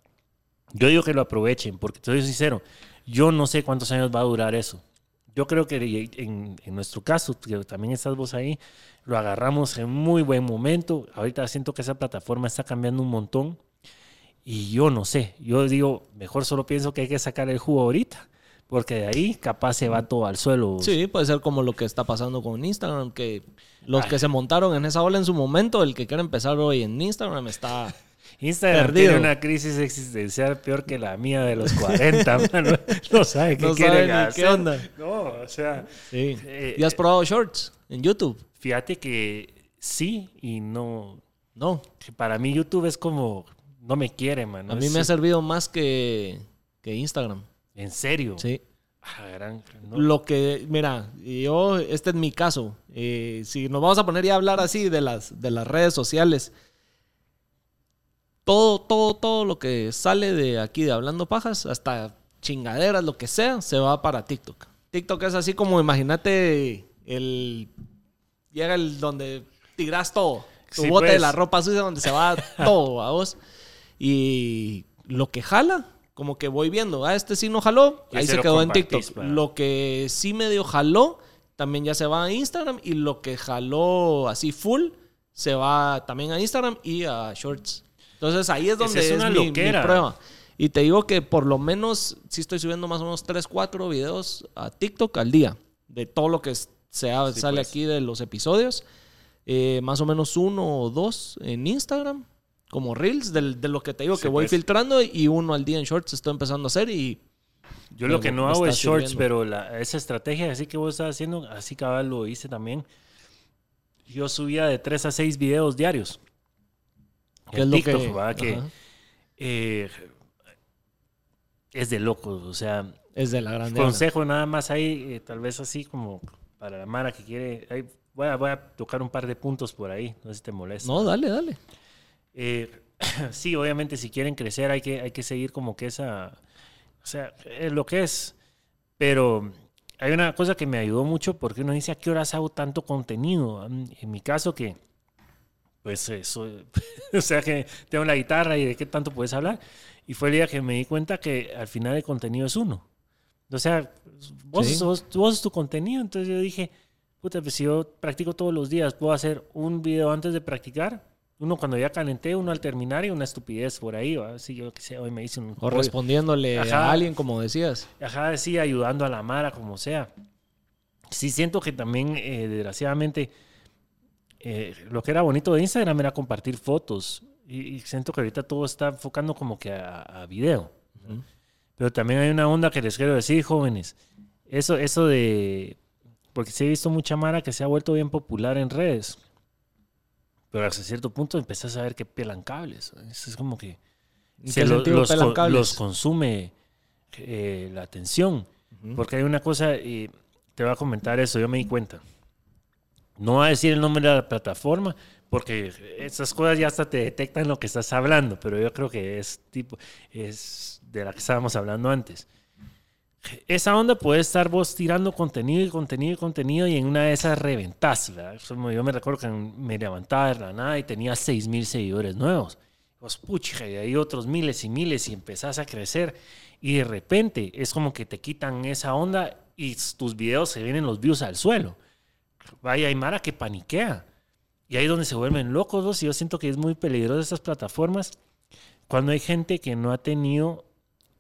yo digo que lo aprovechen, porque te soy sincero, yo no sé cuántos años va a durar eso. Yo creo que en, en nuestro caso, que también estás vos ahí, lo agarramos en muy buen momento. Ahorita siento que esa plataforma está cambiando un montón. Y yo no sé, yo digo, mejor solo pienso que hay que sacar el jugo ahorita, porque de ahí capaz se va todo al suelo. Sí, puede ser como lo que está pasando con Instagram, que los Ay. que se montaron en esa ola en su momento, el que quiere empezar hoy en Instagram está... Instagram Perdido. tiene una crisis existencial peor que la mía de los 40, *laughs* mano. No sabe qué No quiere sabe ni hacer. qué onda. No, o sea, Sí. Eh, ¿Y has probado shorts en YouTube? fíjate que sí y no. No. Para mí YouTube es como, no me quiere, man. A mí me ha servido más que, que Instagram. En serio. Sí. Ah, gran- no. Lo que, mira, yo, este es mi caso. Eh, si nos vamos a poner ya a hablar así de las, de las redes sociales, todo, todo, todo lo que sale de aquí de Hablando Pajas, hasta chingaderas, lo que sea, se va para TikTok. TikTok es así como, imagínate, el. Llega el donde tiras todo. Tu Sí, bote de pues. la ropa sucia donde se va *laughs* todo a vos. Y lo que jala, como que voy viendo, ah, este sí no jaló, Y ahí se quedó en TikTok. para- Lo que sí medio jaló, también ya se va a Instagram. Y lo que jaló así full, se va también a Instagram y a Shorts. Entonces ahí es donde es es, una mi, mi prueba. Y te digo que por lo menos sí estoy subiendo más o menos 3, 4 videos a TikTok al día. De todo lo que Sí, sale pues. aquí de los episodios. eh, más o menos uno o dos en Instagram, como Reels, de, lo que te digo Sí, que voy pues. filtrando y uno al día en Shorts estoy empezando a hacer y Yo lo que no hago es shorts, sirviendo. pero la- esa estrategia así que vos estás haciendo, así cabal lo hice también. Yo subía de 3 a 6 videos diarios. ¿Qué En es lo que... ¿verdad? Que, Ajá. eh, es de locos, o sea, Es de la consejo nada más ahí, eh, tal vez así como para la Mara que quiere, ahí voy, a, voy a tocar un par de puntos por ahí, no sé si te molesta. No, dale, dale. Eh, *clears throat* sí, obviamente si quieren crecer hay que, hay que seguir como que esa, o sea, es lo que es. Pero hay una cosa que me ayudó mucho porque uno dice a qué horas hago tanto contenido. En mi caso que, pues eso, *laughs* o sea que tengo la guitarra y de qué tanto puedes hablar. Y fue el día que me di cuenta que al final el contenido es uno. O sea, vos, Sí. sos, vos sos tu contenido. Entonces yo dije, puta, pues si yo practico todos los días, puedo hacer un video antes de practicar, uno cuando ya calenté, uno al terminar y una estupidez por ahí. ¿va? Si yo que sé, hoy me hice un. O pollo. respondiéndole Ajá. a alguien, como decías. Ajá, sí, ayudando a la Mara, como sea. Sí, siento que también, eh, desgraciadamente, eh, lo que era bonito de Instagram era compartir fotos. Y, y siento que ahorita todo está enfocando como que a, a video. Pero también hay una onda que les quiero decir, jóvenes. Eso, eso de. Porque sí he visto mucha Mara que se ha vuelto bien popular en redes. Pero hasta cierto punto empezás a ver que pelan cables. Eso es como que ¿En se lo- los, consume eh, la atención. Porque hay una cosa, y te voy a comentar eso, yo me di cuenta. No voy a decir el nombre de la plataforma, porque esas cosas ya hasta te detectan lo que estás hablando, pero yo creo que es tipo, es de la que estábamos hablando antes. Esa onda puede estar vos tirando contenido y contenido y contenido y en una de esas reventás, Yo me recuerdo que me levantaba de la nada y tenía 6 mil seguidores nuevos. Pues pucha, y hay otros miles y miles y empezás a crecer y de repente es como que te quitan esa onda y tus videos se vienen los views al suelo. Vaya, hay Mara que paniquea. Y ahí es donde se vuelven locos y yo siento que es muy peligroso estas plataformas cuando hay gente que no ha tenido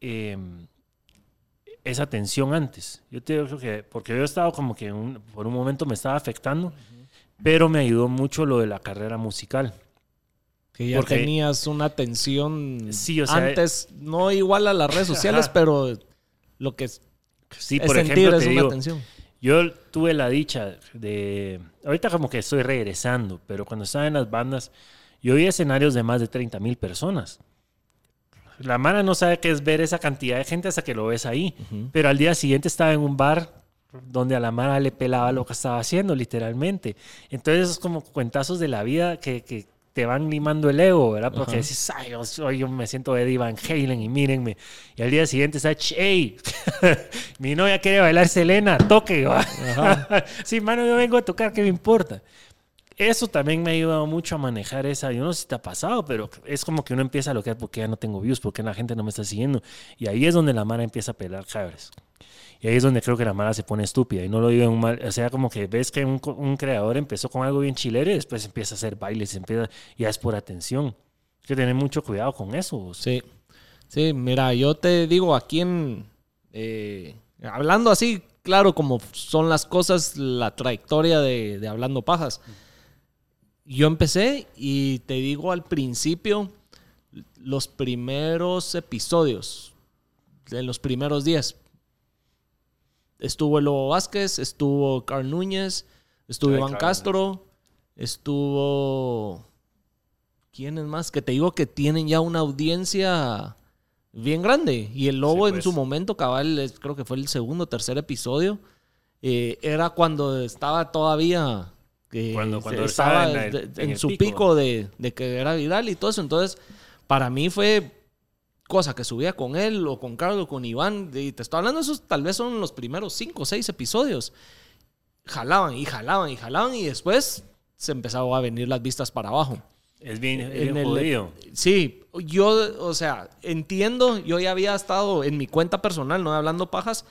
eh, esa atención antes. Yo te digo que, porque yo he estado como que un- por un momento me estaba afectando, pero me ayudó mucho lo de la carrera musical. Que ya Porque- tenías una atención Sí, o sea, antes, no igual a las redes *laughs* sociales, Ajá. pero lo que es, Sí, es por sentir ejemplo, es te una digo, atención. Yo tuve la dicha de... Ahorita como que estoy regresando, pero cuando estaba en las bandas, yo vi escenarios de más de 30 mil personas. La Mara no sabe qué es ver esa cantidad de gente hasta que lo ves ahí. Pero al día siguiente estaba en un bar donde a la Mara le pelaba lo que estaba haciendo, literalmente. Entonces es como cuentazos de la vida que, que te van limando el ego, ¿verdad? Porque Ajá. decís, ay, yo, soy- yo me siento Eddie Van Halen y mírenme. Y al día siguiente está, hey, *laughs* mi novia quiere bailar Selena, toque. *laughs* sí, mano, yo vengo a tocar, ¿qué me importa? Eso también me ha ayudado mucho a manejar esa. Yo no sé si te ha pasado, pero es como que uno empieza a lo que porque ya no tengo views, porque la gente no me está siguiendo. Y ahí es donde la Mara empieza a pelar cabres. Y ahí es donde creo que la Mara se pone estúpida. Y no lo digo en un mal. O sea, como que ves que un, creador empezó con algo bien chilero y después empieza a hacer bailes, empieza, ya es por atención. Hay que tener mucho cuidado con eso. Sí, sí, mira, yo te digo aquí en, eh, hablando así, claro, como son las cosas, la trayectoria de, de Hablando Pajas. Yo empecé y te digo al principio, los primeros episodios, de los primeros días, estuvo el Lobo Vázquez, estuvo Carl Núñez, estuvo Ay, Iván Carl Castro, estuvo... ¿Quiénes más? Que te digo que tienen ya una audiencia bien grande. Y el Lobo Sí, en pues. su momento, cabal, creo que fue el segundo o tercer episodio, eh, era cuando estaba todavía... eh, Cuando- cuando estaba estaba en el- de- en en el su pico. pico de, de que era viral y todo eso. Entonces, para mí fue cosa que subía con él o con Carlos con Iván. Y te estoy hablando, esos tal vez son los primeros cinco o seis episodios. Jalaban y jalaban y jalaban y después se empezaron a venir las vistas para abajo. Es bien, es En bien el- jodido. Sí, yo, o sea, entiendo, yo ya había estado en mi cuenta personal, no hablando pajas,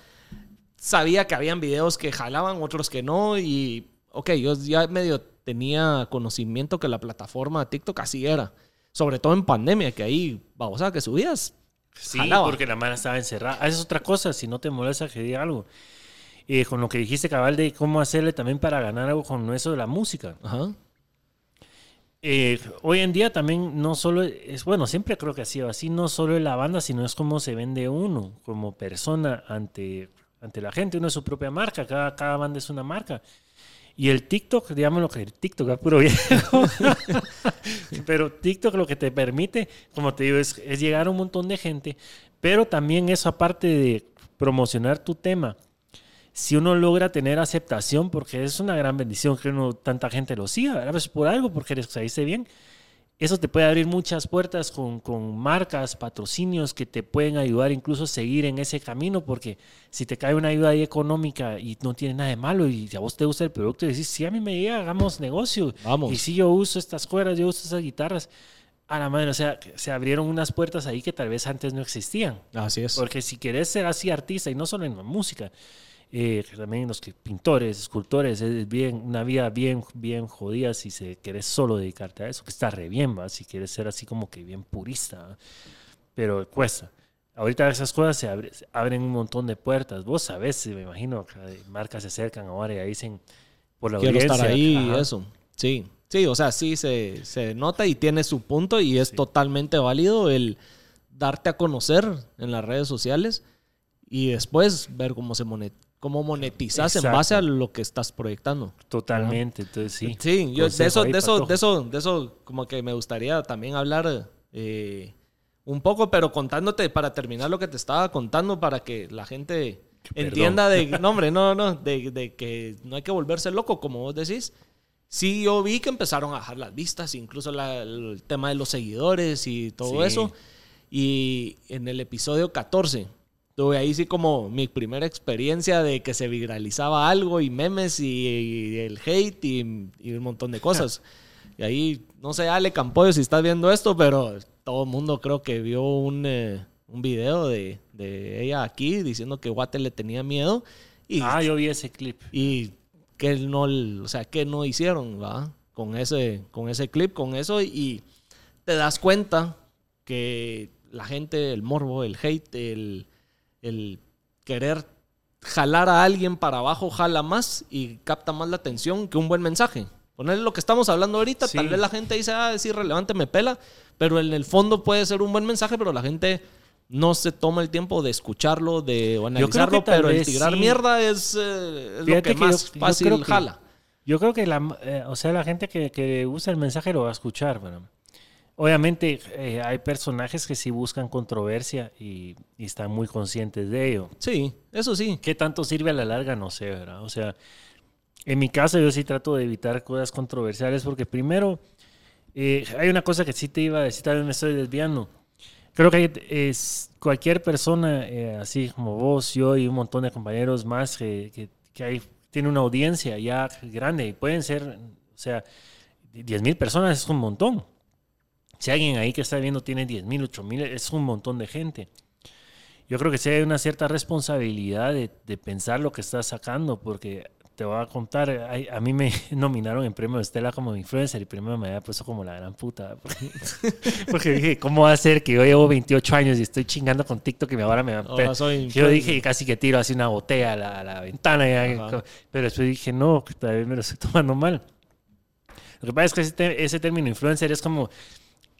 sabía que habían videos que jalaban, otros que no, y ok, yo ya medio tenía conocimiento que la plataforma TikTok así era, sobre todo en pandemia, que ahí, vamos a que subías. Sí, jalaba. porque la mano estaba encerrada. Ah, Esa es otra cosa, si no te molesta que diga algo. Eh, con lo que dijiste, cabal, de cómo hacerle también para ganar algo con eso de la música. Ajá. eh, hoy en día también no solo es, bueno, siempre creo que ha sido así, no solo es la banda, sino es como se vende uno como persona ante, ante la gente, uno es su propia marca, cada, cada banda es una marca. Y el TikTok, digamos lo que el TikTok es puro viejo. *laughs* pero TikTok lo que te permite, como te digo, es, es llegar a un montón de gente, pero también eso aparte de promocionar tu tema, si uno logra tener aceptación, porque es una gran bendición que uno, tanta gente lo siga, a veces por algo, porque les saliste bien, eso te puede abrir muchas puertas con, con, marcas, patrocinios que te pueden ayudar incluso a seguir en ese camino, porque si te cae una ayuda ahí económica y no tiene nada de malo y a vos te gusta el producto y decís, si a mí me llega, hagamos negocio. Vamos. Y si yo uso estas cuerdas, yo uso esas guitarras, a la madre, o sea, se abrieron unas puertas ahí que tal vez antes no existían. Así es. Porque si querés ser así artista, y no solo en la música, eh, también los que, pintores, escultores, es bien, una vida bien, bien jodida si se querés solo dedicarte a eso, que está re bien, ¿va? si quieres ser así como que bien purista, ¿va? pero cuesta. Ahorita esas cosas se, abre- se abren un montón de puertas. Vos sabés, me imagino, que marcas se acercan ahora y dicen, por la Quiero estar ahí y ajá. eso. Sí, sí, o sea, sí se, se nota y tiene su punto y es totalmente válido el darte a conocer en las redes sociales y después ver cómo se cómo monetizas en Exacto. base a lo que estás proyectando. Totalmente, entonces sí. Sí, yo de eso, de eso, de eso, de eso, como que me gustaría también hablar eh, un poco, pero contándote para terminar lo que te estaba contando para que la gente Perdón. entienda de, *laughs* no hombre, no, no, de, de que no hay que volverse loco, como vos decís. Sí, yo vi que empezaron a bajar las vistas, incluso la- el tema de los seguidores y todo Sí. eso. Y en el episodio 14, tuve ahí sí como mi primera experiencia de que se viralizaba algo y memes y, y el hate y, y un montón de cosas. *laughs* y ahí, no sé, Ale Campoyo, si estás viendo esto, pero todo el mundo creo que vio un, eh, un video de, de ella aquí diciendo que Guate le tenía miedo. Y, Ah, yo vi ese clip. y que no, o sea, que no hicieron, ¿va? Con ese, con ese clip, con eso, y te das cuenta que la gente, el morbo, el hate, el, el querer jalar a alguien para abajo jala más y capta más la atención que un buen mensaje. Ponerle lo que estamos hablando ahorita, Sí. tal vez la gente dice, ah, es irrelevante, me pela, pero en el fondo puede ser un buen mensaje, pero la gente no se toma el tiempo de escucharlo, de o analizarlo, pero el tirar sí. mierda es, eh, es lo que, que más yo- yo fácil que- jala. Yo creo que la, eh, o sea, la gente que, que usa el mensaje lo va a escuchar, pero obviamente eh, hay personajes que sí buscan controversia y, y están muy conscientes de ello. Sí, eso sí. ¿Qué tanto sirve a la larga? No sé, ¿verdad? O sea, en mi caso yo sí trato de evitar cosas controversiales porque primero eh, hay una cosa que sí te iba a decir, también me estoy desviando. Creo que es, cualquier persona, eh, así como vos, yo y un montón de compañeros más, que, que, que hay, tiene una audiencia ya grande y pueden ser, o sea, 10 mil personas es un montón. Si alguien ahí que está viendo tiene 10 mil, 8 mil, es un montón de gente. Yo creo que sí hay una cierta responsabilidad de, de pensar lo que estás sacando, porque te voy a contar, hay- a mí me *laughs* nominaron en premio Estela como influencer y primero me había puesto como la gran puta. Porque, *laughs* porque dije, ¿cómo va a ser que yo llevo 28 años y estoy chingando con TikTok y ahora me van soy Yo influencer. dije casi que tiro así una botella a la, a la ventana, ya, pero después dije, no, tal vez me lo estoy *laughs* tomando mal. Lo que pasa es que ese, ese término influencer es como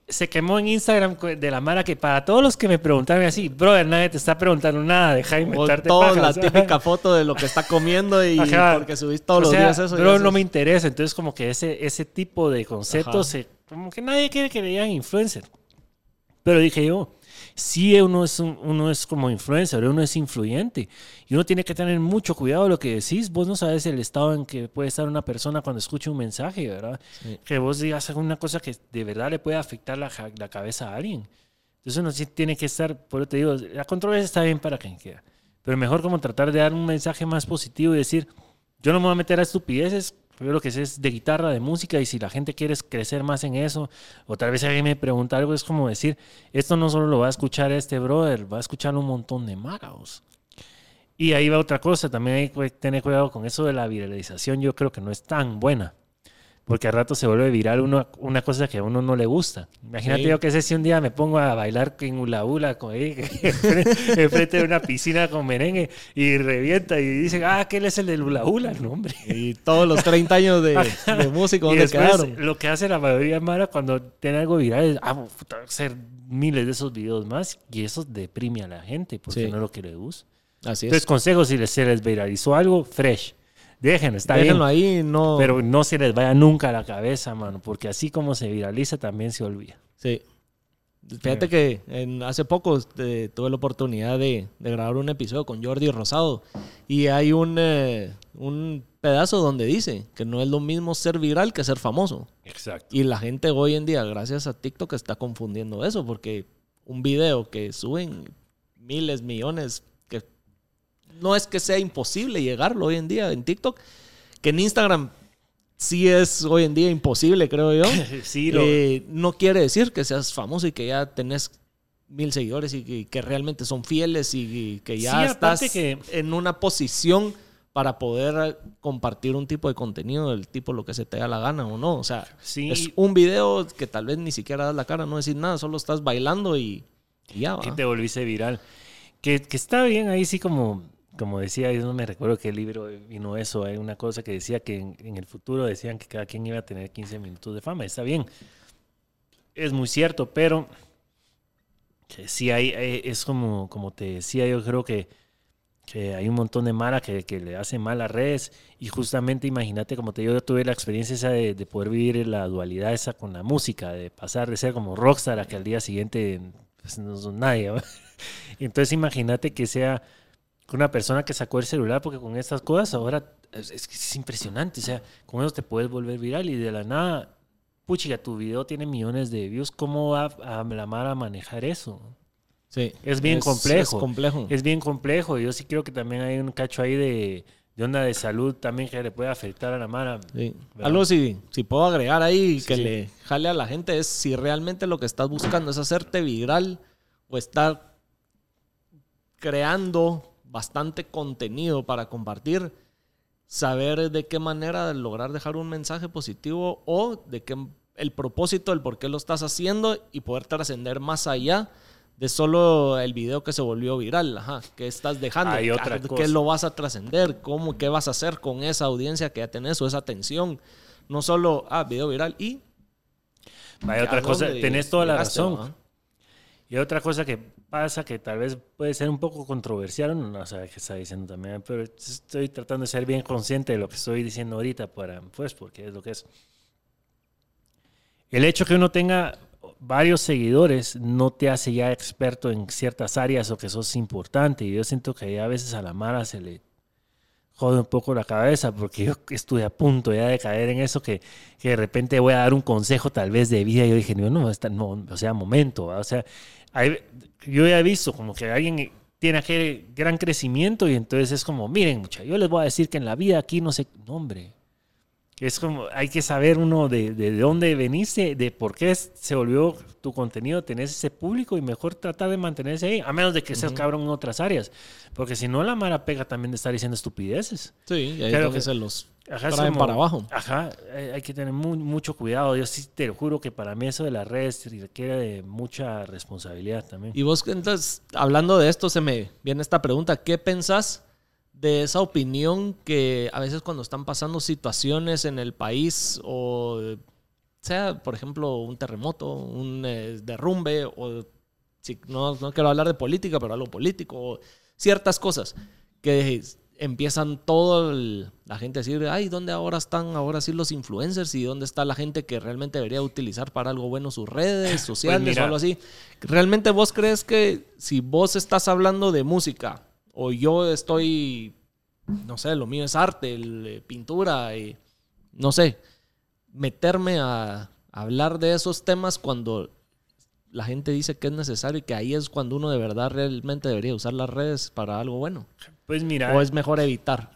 se quemó en Instagram de la mara que para todos los que me preguntaron así, brother, nadie te está preguntando nada, deja de inventarte toda la pajas". *laughs* típica foto de lo que está comiendo y Ajá. porque subís todos O los sea, días eso. Pero no me interesa, entonces como que ese, ese tipo de conceptos, se- como que nadie quiere que le digan influencer. Pero dije yo, sí uno es, un- uno es como influencer, uno es influyente. Y uno tiene que tener mucho cuidado de lo que decís. Vos no sabes el estado en que puede estar una persona cuando escucha un mensaje, ¿verdad? Sí. Que vos digas alguna cosa que de verdad le puede afectar la, la cabeza a alguien. Entonces uno sí tiene que estar, por eso te digo, la controversia está bien para quien quiera. Pero mejor como tratar de dar un mensaje más positivo y decir, yo no me voy a meter a estupideces, yo lo que sé es de guitarra, de música, y si la gente quiere crecer más en eso, o tal vez alguien me pregunta algo, es como decir, esto no solo lo va a escuchar este brother, va a escuchar un montón de maros. Y ahí va otra cosa, también hay que tener cuidado con eso de la viralización, yo creo que no es tan buena. Porque al rato se vuelve viral uno, una cosa que a uno no le gusta. Imagínate Sí. yo que sé si un día me pongo a bailar en hula hula con *laughs* enfrente de una piscina con merengue y revienta y dicen, ah, aquel es el del hula hula, no hombre. Y todos los 30 años de, *laughs* de ¿dónde después, quedaron? lo que hace la mayoría Mara cuando tiene algo viral es ah, hacer miles de esos videos más y eso deprime a la gente porque Sí. no es lo que le gusta. Así Entonces, es. consejos, si les, se les viralizó algo, fresh. Déjenlo, está Déjenlo bien. ahí, no. Pero no se les vaya nunca a la cabeza, mano, porque así como se viraliza, también se olvida. Sí. Fíjate que en- hace poco este, tuve la oportunidad de, de grabar un episodio con Jordi Rosado y hay un, eh, un pedazo donde dice que no es lo mismo ser viral que ser famoso. Exacto. Y la gente hoy en día, gracias a TikTok, está confundiendo eso porque un video que suben miles, millones, no es que sea imposible llegarlo hoy en día en TikTok, que en Instagram sí es hoy en día imposible, creo yo. *laughs* Sí, lo- Eh, no quiere decir que seas famoso y que ya tenés mil seguidores y que, que realmente son fieles y, y que ya Sí, estás que- en una posición para poder compartir un tipo de contenido del tipo lo que se te da la gana o no. O sea, Sí. es un video que tal vez ni siquiera das la cara, no decís nada, solo estás bailando y, y ya va. que te volviste viral. Que, que está bien ahí, sí, como, como decía, yo no me recuerdo qué libro vino eso. Hay una cosa que decía que en, en el futuro decían que cada quien iba a tener 15 minutos de fama. Está bien. Es muy cierto, pero sí hay, hay- es como, como te decía, yo creo que, que hay un montón de mara que, que le hace mal a redes. Y justamente imagínate, como te digo, yo tuve la experiencia esa de, de poder vivir la dualidad esa con la música, de pasar de ser como rockstar a que al día siguiente pues, no son nadie. ¿va? *laughs* Entonces imagínate que sea una persona que sacó el celular, porque con estas cosas ahora es, es, es impresionante. O sea, con eso te puedes volver viral y de la nada, puchiga, tu video tiene millones de views. ¿Cómo va a la Mara a manejar eso? Sí. Es bien complejo. Es complejo. Es bien complejo. Yo sí creo que también hay un cacho ahí de, de onda de salud también que le puede afectar a la Mara. Algo si, si puedo agregar ahí Sí, que sí. le jale a la gente es si realmente lo que estás buscando es hacerte viral o estar creando bastante contenido para compartir, saber de qué manera lograr dejar un mensaje positivo o de qué el propósito, el por qué lo estás haciendo y poder trascender más allá de solo el video que se volvió viral, ajá, qué estás dejando, Hay otra qué cosa. lo vas a trascender, cómo, qué vas a hacer con esa audiencia que ya tenés o esa atención, no solo, ah, video viral y... Hay ¿a otra cosa, tenés toda la razón. va? Y otra cosa que pasa que tal vez puede ser un poco controversial, no sé qué está diciendo también, pero estoy tratando de ser bien consciente de lo que estoy diciendo ahorita, para, pues, porque es lo que es. El hecho que uno tenga varios seguidores no te hace ya experto en ciertas áreas o que sos importante. Y yo siento que a veces a la Mara se le jode un poco la cabeza porque yo estuve a punto ya de caer en eso que, que de repente voy a dar un consejo tal vez de vida y yo dije no, no, esta- no o sea momento o sea hay- yo ya he visto como que alguien tiene aquel gran crecimiento y entonces es como miren mucha yo les voy a decir que en la vida aquí no sé no hombre es como hay que saber uno de, de dónde veniste de por qué se volvió tu contenido tenés ese público y mejor tratar de mantenerse ahí a menos de que seas cabrón en otras áreas porque si no la mara pega también de estar diciendo estupideces Sí, y ahí donde que- se los Ajá, traen como- para abajo. Ajá, hay, que tener mu- mucho cuidado. Yo sí te lo juro que para mí eso de las redes requiere de mucha responsabilidad también. Y vos, entonces, hablando de esto, se me viene esta pregunta. ¿Qué pensás de esa opinión que a veces cuando están pasando situaciones en el país o sea, por ejemplo, un terremoto, un eh, derrumbe o si, no, no quiero hablar de política, pero algo político o ciertas cosas que empiezan todo el- la gente a decir, ay, ¿dónde ahora están ahora sí los influencers y dónde está la gente que realmente debería utilizar para algo bueno sus redes *laughs* sociales mira. o algo así? ¿Realmente vos crees que si vos estás hablando de música o yo estoy, no sé, lo mío es arte, el, eh, pintura, y, no sé, meterme a hablar de esos temas cuando la gente dice que es necesario y que ahí es cuando uno de verdad realmente debería usar las redes para algo bueno? Pues mira, ¿O es mejor evitar?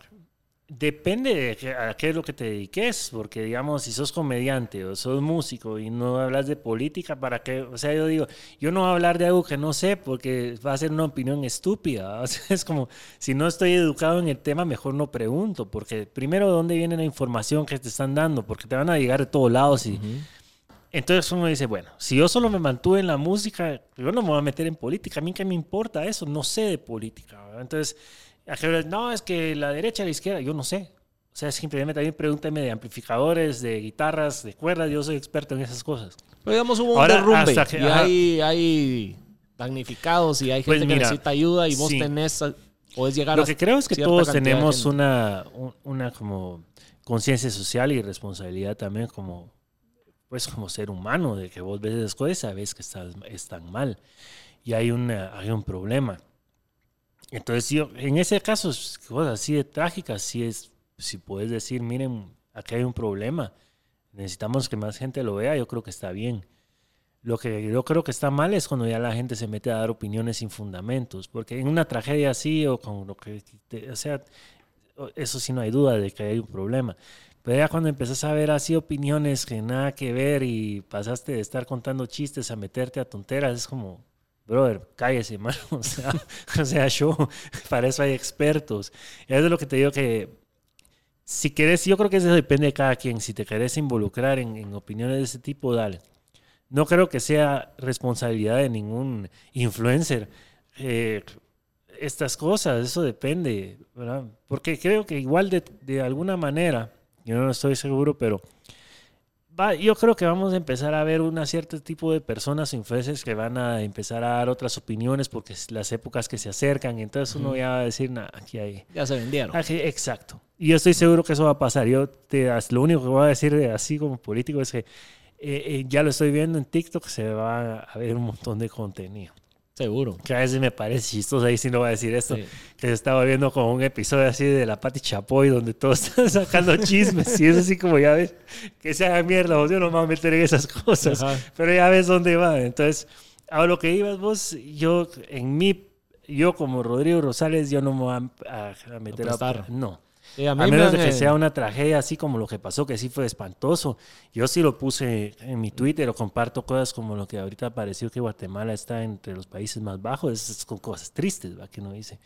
Depende de qué- a qué es lo que te dediques, porque digamos, si sos comediante o sos músico y no hablas de política, ¿para qué? O sea, yo digo, yo no voy a hablar de algo que no sé porque va a ser una opinión estúpida. *laughs* O sea, es como, si no estoy educado en el tema, mejor no pregunto, porque primero, ¿de dónde viene la información que te están dando? Porque te van a llegar de todos lados y... Entonces uno dice, bueno, si yo solo me mantuve en la música, yo no me voy a meter en política. A mí qué me importa eso, no sé de política. ¿verdad? Entonces, no, es que la derecha, la izquierda, yo no sé. O sea, simplemente también pregúntame de amplificadores, de guitarras, de cuerdas, yo soy experto en esas cosas. Pero digamos, hubo un Ahora, derrumbe que- y hay, hay damnificados y hay gente Pues que mira, necesita ayuda y vos sí. tenés, podés llegar Lo a que creo es que todos tenemos gente. una, un- una como conciencia social y responsabilidad también como, pues como ser humano, de que vos ves esas cosas y sabes que estás, están mal y hay, una, hay un problema. Entonces, yo, en ese caso, cosas así de trágicas, si es, si puedes decir, miren, aquí hay un problema, necesitamos que más gente lo vea, yo creo que está bien. Lo que yo creo que está mal es cuando ya la gente se mete a dar opiniones sin fundamentos, porque en una tragedia así o con lo que, te- o sea, eso sí no hay duda de que hay un problema. Pero ya cuando empezás a ver así opiniones que nada que ver y pasaste de estar contando chistes a meterte a tonteras, es como, brother, cállese, *laughs* mano. O sea, o sea, yo, para eso hay expertos. Eso es lo que te digo que si querés, yo creo que eso depende de cada quien. Si te querés involucrar en, en opiniones de ese tipo, dale. No creo que sea responsabilidad de ningún influencer. eh, estas cosas, eso depende, ¿verdad? Porque creo que igual de, de alguna manera, yo no estoy seguro, pero va, yo creo que vamos a empezar a ver un cierto tipo de personas influencers que van a empezar a dar otras opiniones porque es las épocas que se acercan, entonces uno ya va a decir, aquí hay, Ya se vendieron. Aquí, exacto. Y yo estoy seguro que eso va a pasar. Yo te, lo único que voy a decir de- así como político es que eh, eh, ya lo estoy viendo en TikTok, se va a ver un montón de contenido. Seguro. Que a veces me parece chistoso, ahí sí no voy a decir esto, Sí. que se estaba viendo como un episodio así de La Pati Chapoy donde todos *laughs* están sacando chismes y es así como ya ves, que se haga mierda, vos, yo no me voy a meter en esas cosas, Ajá. pero ya ves dónde va. Entonces, a lo que ibas vos, yo en mí, yo como Rodrigo Rosales, yo no me voy a, a- a meter a... prestar. No. Sí, a A, mí me menos de que sea una tragedia así como lo que pasó, que sí fue espantoso. Yo sí lo puse en mi Twitter o comparto cosas como lo que ahorita apareció que Guatemala está entre los países más bajos. Es, es con cosas tristes, ¿va? Que no dice.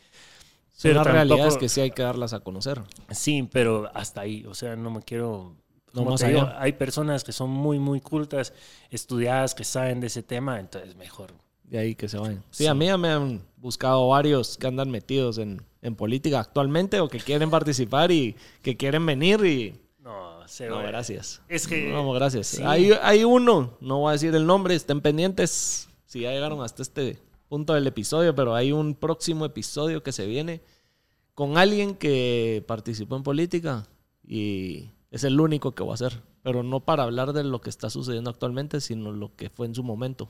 pero las realidades que sí hay que darlas a conocer. Sí, pero hasta ahí. O sea, no me quiero... No como más te digo, allá. hay personas que son muy, muy cultas, estudiadas, que saben de ese tema, entonces mejor. De ahí que se vayan. Sí, Sí. a mí ya me han buscado varios que andan metidos en, en política actualmente o que quieren participar y que quieren venir y... No, se No, gracias. Es que... No, gracias. sí. Hay, hay uno, no voy a decir el nombre, estén pendientes si ya llegaron hasta este punto del episodio, pero hay un próximo episodio que se viene con alguien que participó en política y es el único que voy a hacer. Pero no para hablar de lo que está sucediendo actualmente, sino lo que fue en su momento.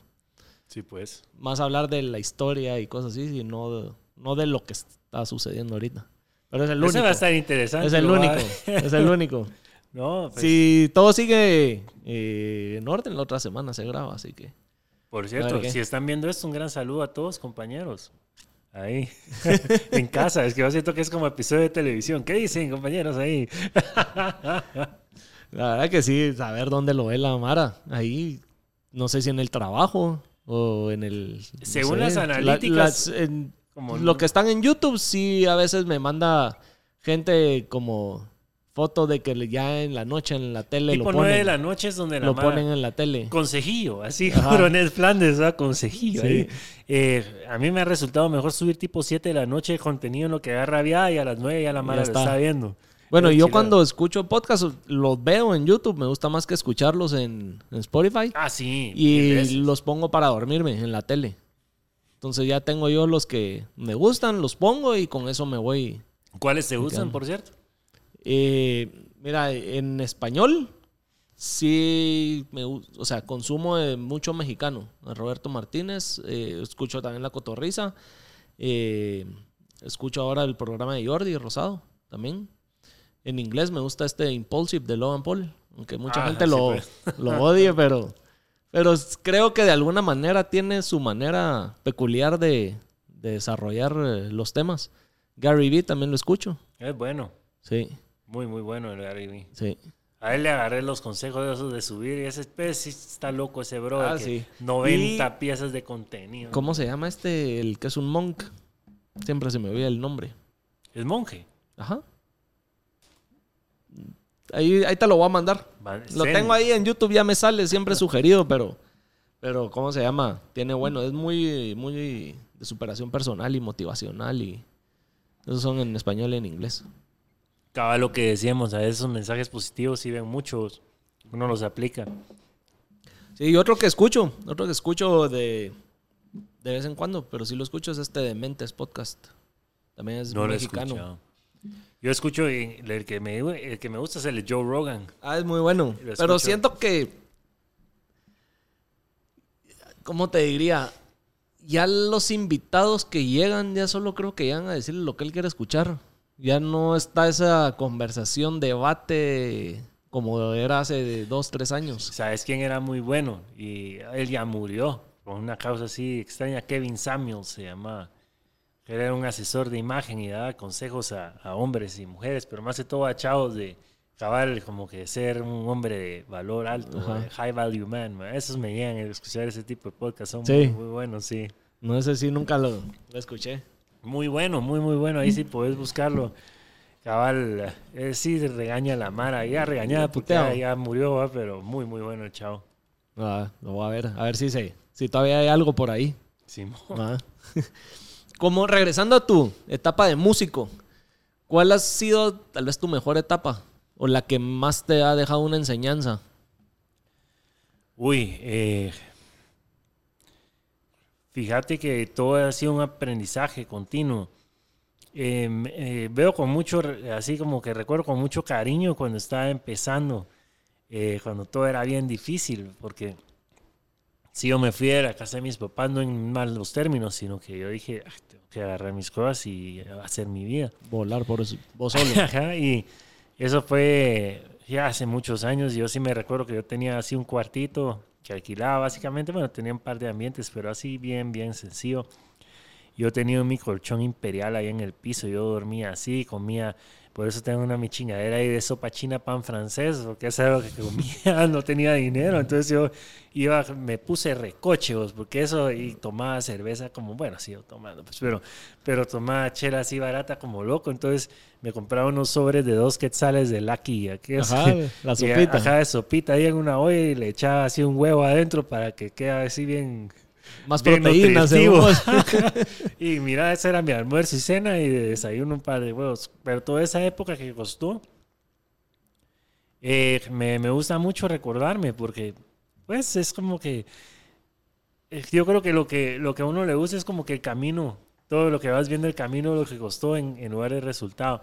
Sí, pues. Más hablar de la historia y cosas así, sino de, no de lo que está sucediendo ahorita. Pero es el Eso único. va a estar interesante. Es el único. Es el *laughs* único. No, pues, Si todo sigue eh, en orden, la otra semana se graba, así que. Por cierto, si están viendo esto, un gran saludo a todos, compañeros. Ahí, *laughs* en casa. Es que yo siento que es como episodio de televisión. ¿Qué dicen, compañeros? Ahí. *laughs* La verdad que sí, saber dónde lo ve la Mara. Ahí, no sé si en el trabajo o en el. no Según sé, las la- analíticas, las- en- como lo que están en YouTube, sí, a veces me manda gente como foto de que ya en la noche en la tele Tipo lo 9 de la noche es donde la Lo Mara- ponen en la tele. Consejillo, así, Ajá. *laughs* Coronel Flandes, ¿verdad? Consejillo. Sí. ahí. Eh, a mí me ha resultado mejor subir tipo 7 de la noche contenido en lo que agarra viada y a las 9 ya la Ya lo está. viendo. Bueno, yo cuando escucho podcast los veo en YouTube, me gusta más que escucharlos en, en Spotify. Ah, sí. y los pongo para dormirme en la tele. Entonces ya tengo yo los que me gustan, los pongo y con eso me voy. ¿Cuáles te gustan, por cierto? Eh, mira, en español sí, me, o sea, consumo de mucho mexicano. Roberto Martínez, eh, escucho también La Cotorriza. eh, escucho ahora el programa de Jordi Rosado también. En inglés me gusta este Impulsive de Logan Paul, aunque mucha Ah, gente sí, lo, pues. lo odie, pero, *laughs* pero creo que de alguna manera tiene su manera peculiar de, de desarrollar eh, los temas. Gary Vee también lo escucho. Es bueno. Sí. Muy, muy bueno el Gary Vee. Sí. A él le agarré los consejos de esos de subir y ese pues, sí está loco ese bro. Ah, que sí. 90 Y- piezas de contenido. ¿Cómo se llama este, el que es un monk? Siempre se me olvida el nombre. Es monje. Ajá. Ahí, ahí te lo voy a mandar. Lo tengo ahí en YouTube, ya me sale siempre sugerido, pero, pero ¿cómo se llama? Tiene bueno, es muy, muy de superación personal y motivacional y esos son en español y en inglés. Cabal lo que decíamos, a esos mensajes positivos sí ven muchos. Uno los aplica. Sí, y otro que escucho, otro que escucho de, de vez en cuando, pero sí lo escucho es este de Mentes Podcast. También es No mexicano. Yo escucho, y el que, me, el que me gusta es el Joe Rogan. Ah, es muy bueno. Pero siento que. ¿Cómo te diría? Ya los invitados que llegan, ya solo creo que llegan a decirle lo que él quiere escuchar. Ya no está esa conversación, debate como era hace dos, tres años. ¿Sabes quién era muy bueno? Y él ya murió por una causa así extraña. Kevin Samuels se llamaba. Era un asesor de imagen y daba consejos a, a hombres y mujeres, pero más que todo a chavos de cabal, como que ser un hombre de valor alto, Ajá. high value man. man. Esos me llegan a escuchar ese tipo de podcast. Son Sí. muy, muy buenos, sí. No sé si nunca lo, lo escuché. Muy bueno, muy, muy bueno. Ahí sí podés buscarlo. Cabal, eh, sí regaña a la Mara. Ya regañada porque ya, ya murió, ¿va? pero muy, muy bueno el chavo. Ah, lo voy a ver, a ver si, se, si todavía hay algo por ahí. Simón. Ah. *laughs* Como regresando a tu etapa de músico, ¿cuál ha sido tal vez tu mejor etapa? O la que más te ha dejado una enseñanza. Uy, eh, fíjate que todo ha sido un aprendizaje continuo. Eh, eh, veo con mucho, así como que recuerdo con mucho cariño cuando estaba empezando, eh, cuando todo era bien difícil, porque si yo me fui a la casa de mis papás, no en malos términos, sino que yo dije, "Ah, tengo que agarrar mis cosas y hacer mi vida. Volar por eso- vos *laughs* solo. Ajá, y eso fue ya hace muchos años. Yo sí me recuerdo que yo tenía así un cuartito que alquilaba básicamente. Bueno, tenía un par de ambientes, pero así bien, bien sencillo. Yo tenía mi colchón imperial ahí en el piso. Yo dormía así, comía. Por eso tengo una mi chingadera ahí de sopa china, pan francés, porque eso era lo que comía. *laughs* No tenía dinero. Entonces yo iba, me puse recoche, porque eso, y tomaba cerveza como, bueno, sigo tomando, pues, pero, pero tomaba chela así barata como loco. Entonces me compraba unos sobres de dos quetzales de Lucky. ¿qué es? *laughs* Ajá, la Y, sopita. Ajá, de sopita ahí en una olla y le echaba así un huevo adentro para que quede así bien. Más bien proteínas, *laughs* y mira, ese era mi almuerzo y cena y de desayuno un par de huevos. Pero toda esa época que costó, eh, me, me gusta mucho recordarme porque, pues, es como que. eh, Yo creo que lo que lo que a uno le gusta es como que el camino, todo lo que vas viendo el camino, lo que costó en, en lugar del resultado.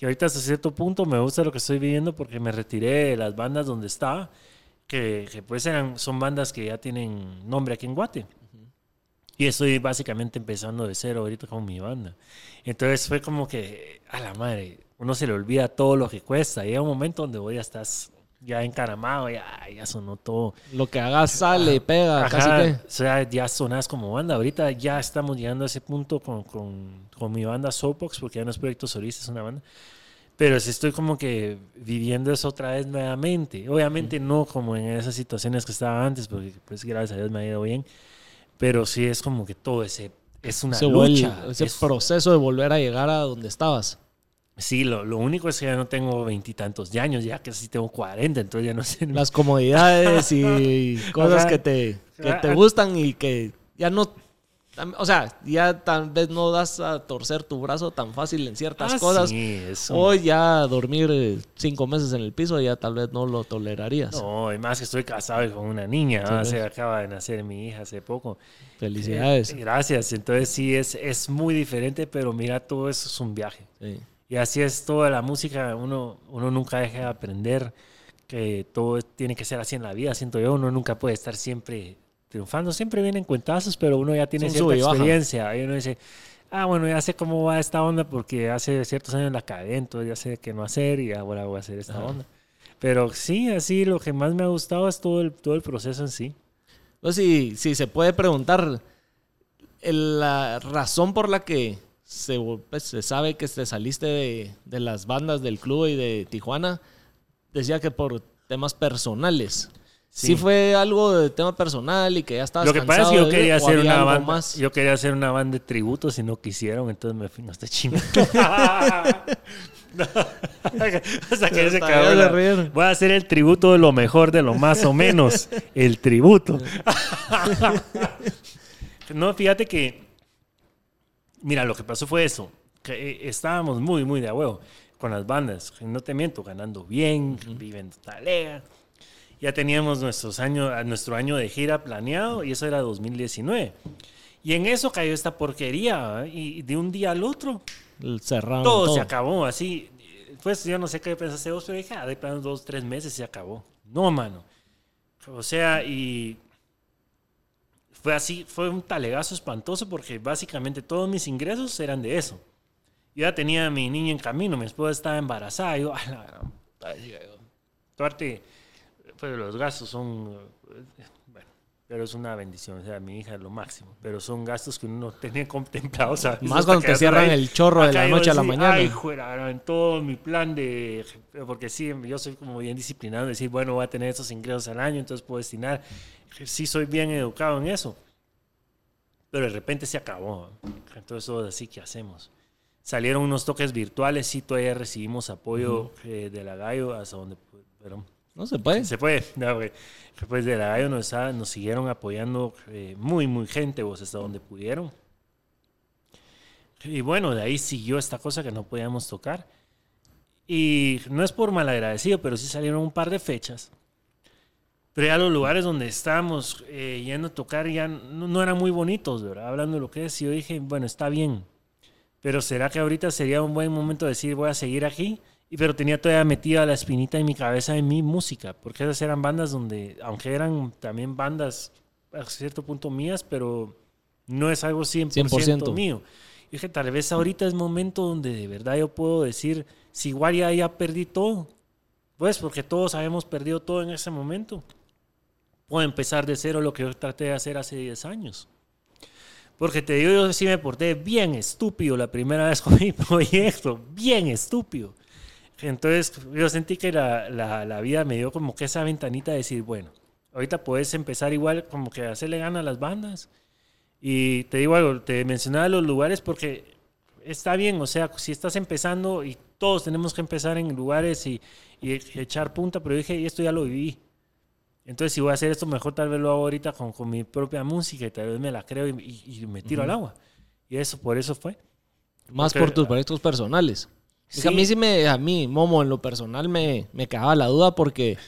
Y ahorita hasta cierto punto me gusta lo que estoy viviendo porque me retiré de las bandas donde estaba, que, que pues eran, son bandas que ya tienen nombre aquí en Guate. Y estoy básicamente empezando de cero ahorita con mi banda. Entonces fue como que, a la madre, uno se le olvida todo lo que cuesta. Llega un momento donde vos ya estás ya encaramado, ya, ya sonó todo. Lo que hagas sale, pega, Ajá, casi que. O sea, ya sonás como banda. Ahorita ya estamos llegando a ese punto con, con, con mi banda Soapbox, porque ya no es proyecto solista, es una banda. Pero sí estoy como que viviendo eso otra vez nuevamente. Obviamente no como en esas situaciones que estaba antes, porque pues gracias a Dios me ha ido bien. Pero sí es como que todo ese... Es una Ese, vuel- lucha. ese es- proceso de volver a llegar a donde estabas. Sí, lo, lo único es que ya no tengo veintitantos de años, ya casi tengo 40, entonces ya no sé. Las comodidades y *laughs* cosas Ajá. que te, que te gustan y que ya no. O sea, ya tal vez no das a torcer tu brazo tan fácil en ciertas Ah, cosas. sí, es un- Hoy ya dormir eh, cinco meses en el piso ya tal vez no lo tolerarías. No, y más que estoy casado y con una niña. Se acaba de nacer mi hija hace poco. Felicidades. Eh, gracias. Entonces sí, es, es muy diferente, pero mira, todo eso es un viaje. Sí. Y así es toda la música. Uno, uno nunca deja de aprender que todo tiene que ser así en la vida. Siento yo, uno nunca puede estar siempre triunfando. Siempre vienen cuentazos, pero uno ya tiene cierta experiencia. Y uno dice, ah, bueno, ya sé cómo va esta onda porque hace ciertos años la cagué, entonces ya sé qué no hacer y ahora voy a hacer esta Ajá. onda. Pero sí, así lo que más me ha gustado es todo el, todo el proceso en sí. Entonces, si, si se puede preguntar la razón por la que se, pues, se sabe que te saliste de, de las bandas del club y de Tijuana, decía que por temas personales. Sí. Sí. fue algo de tema personal y que ya estabas Lo que pasa es que yo quería hacer una banda. más. Yo quería hacer una banda de tributos y no quisieron, entonces me fui, no está chingando. *laughs* *laughs* que Hasta cabrón, ya se rieron. Voy a hacer el tributo de lo mejor, de lo más o menos. *laughs* el tributo. no, fíjate que. Mira, lo que pasó fue eso. Que eh, estábamos muy, muy de a huevo con las bandas. No te miento, ganando bien, viviendo talega. Ya teníamos nuestros años, nuestro año de gira planeado y eso era 2019. Y en eso cayó esta porquería. ¿eh? Y de un día al otro todo, todo. se acabó así. Pues yo no sé qué pensaste vos, pero dije, ah, de plano dos, tres meses se acabó. No, mano. O sea, y fue así, fue un talegazo espantoso porque básicamente todos mis ingresos eran de eso. Yo ya tenía a mi niña en camino, mi esposa estaba embarazada. Yo, a la gran puta, pues los gastos son, eh, bueno, pero es una bendición. O sea, mi hija es lo máximo. Pero son gastos que uno no tenía *laughs* contemplados. Más cuando te cierran ahí. el chorro de la noche a la mañana. Ay, juera, en todo mi plan de. Porque sí, yo soy como bien disciplinado. Decir, bueno, voy a tener estos ingresos al año, entonces puedo destinar. Sí, soy bien educado en eso. Pero de repente se acabó. Entonces, todo así, ¿qué hacemos? Salieron unos toques virtuales. Sí, todavía recibimos apoyo eh, de la Gallo hasta donde. Pero No se puede. se puede. *laughs* Después de la Gallo nos, nos siguieron apoyando eh, muy, muy gente, vos, hasta donde pudieron. Y bueno, de ahí siguió esta cosa que no podíamos tocar. Y no es por malagradecido, pero sí salieron un par de fechas. Pero ya los lugares donde estábamos eh, yendo a tocar ya no, no eran muy bonitos, ¿verdad? Hablando de lo que es, yo dije, bueno, está bien. Pero ¿será que ahorita sería un buen momento de decir, voy a seguir aquí? Y pero tenía todavía metida la espinita en mi cabeza de mi música, porque esas eran bandas donde, aunque eran también bandas a cierto punto mías, pero no es algo 100%, 100%. mío. Y dije, tal vez ahorita es momento donde de verdad yo puedo decir, si igual ya, ya perdí todo, pues porque todos habíamos perdido todo en ese momento, puedo empezar de cero lo que yo traté de hacer hace 10 años. Porque te digo, yo sí me porté bien estúpido la primera vez con mi *laughs* proyecto, bien estúpido. Entonces yo sentí que la, la, la vida me dio como que esa ventanita de decir, bueno, ahorita puedes empezar igual como que hacerle gana a las bandas. Y te digo algo, te mencionaba los lugares porque está bien, o sea, si estás empezando y todos tenemos que empezar en lugares y, y echar punta, pero dije, y esto ya lo viví. Entonces, si voy a hacer esto, mejor tal vez lo hago ahorita con, con mi propia música y tal vez me la creo y, y- y me tiro al agua. Y eso, por eso fue. Más Porque- por tus proyectos personales. Sí. a mí sí me, a mí, Momo, en lo personal me, me quedaba la duda porque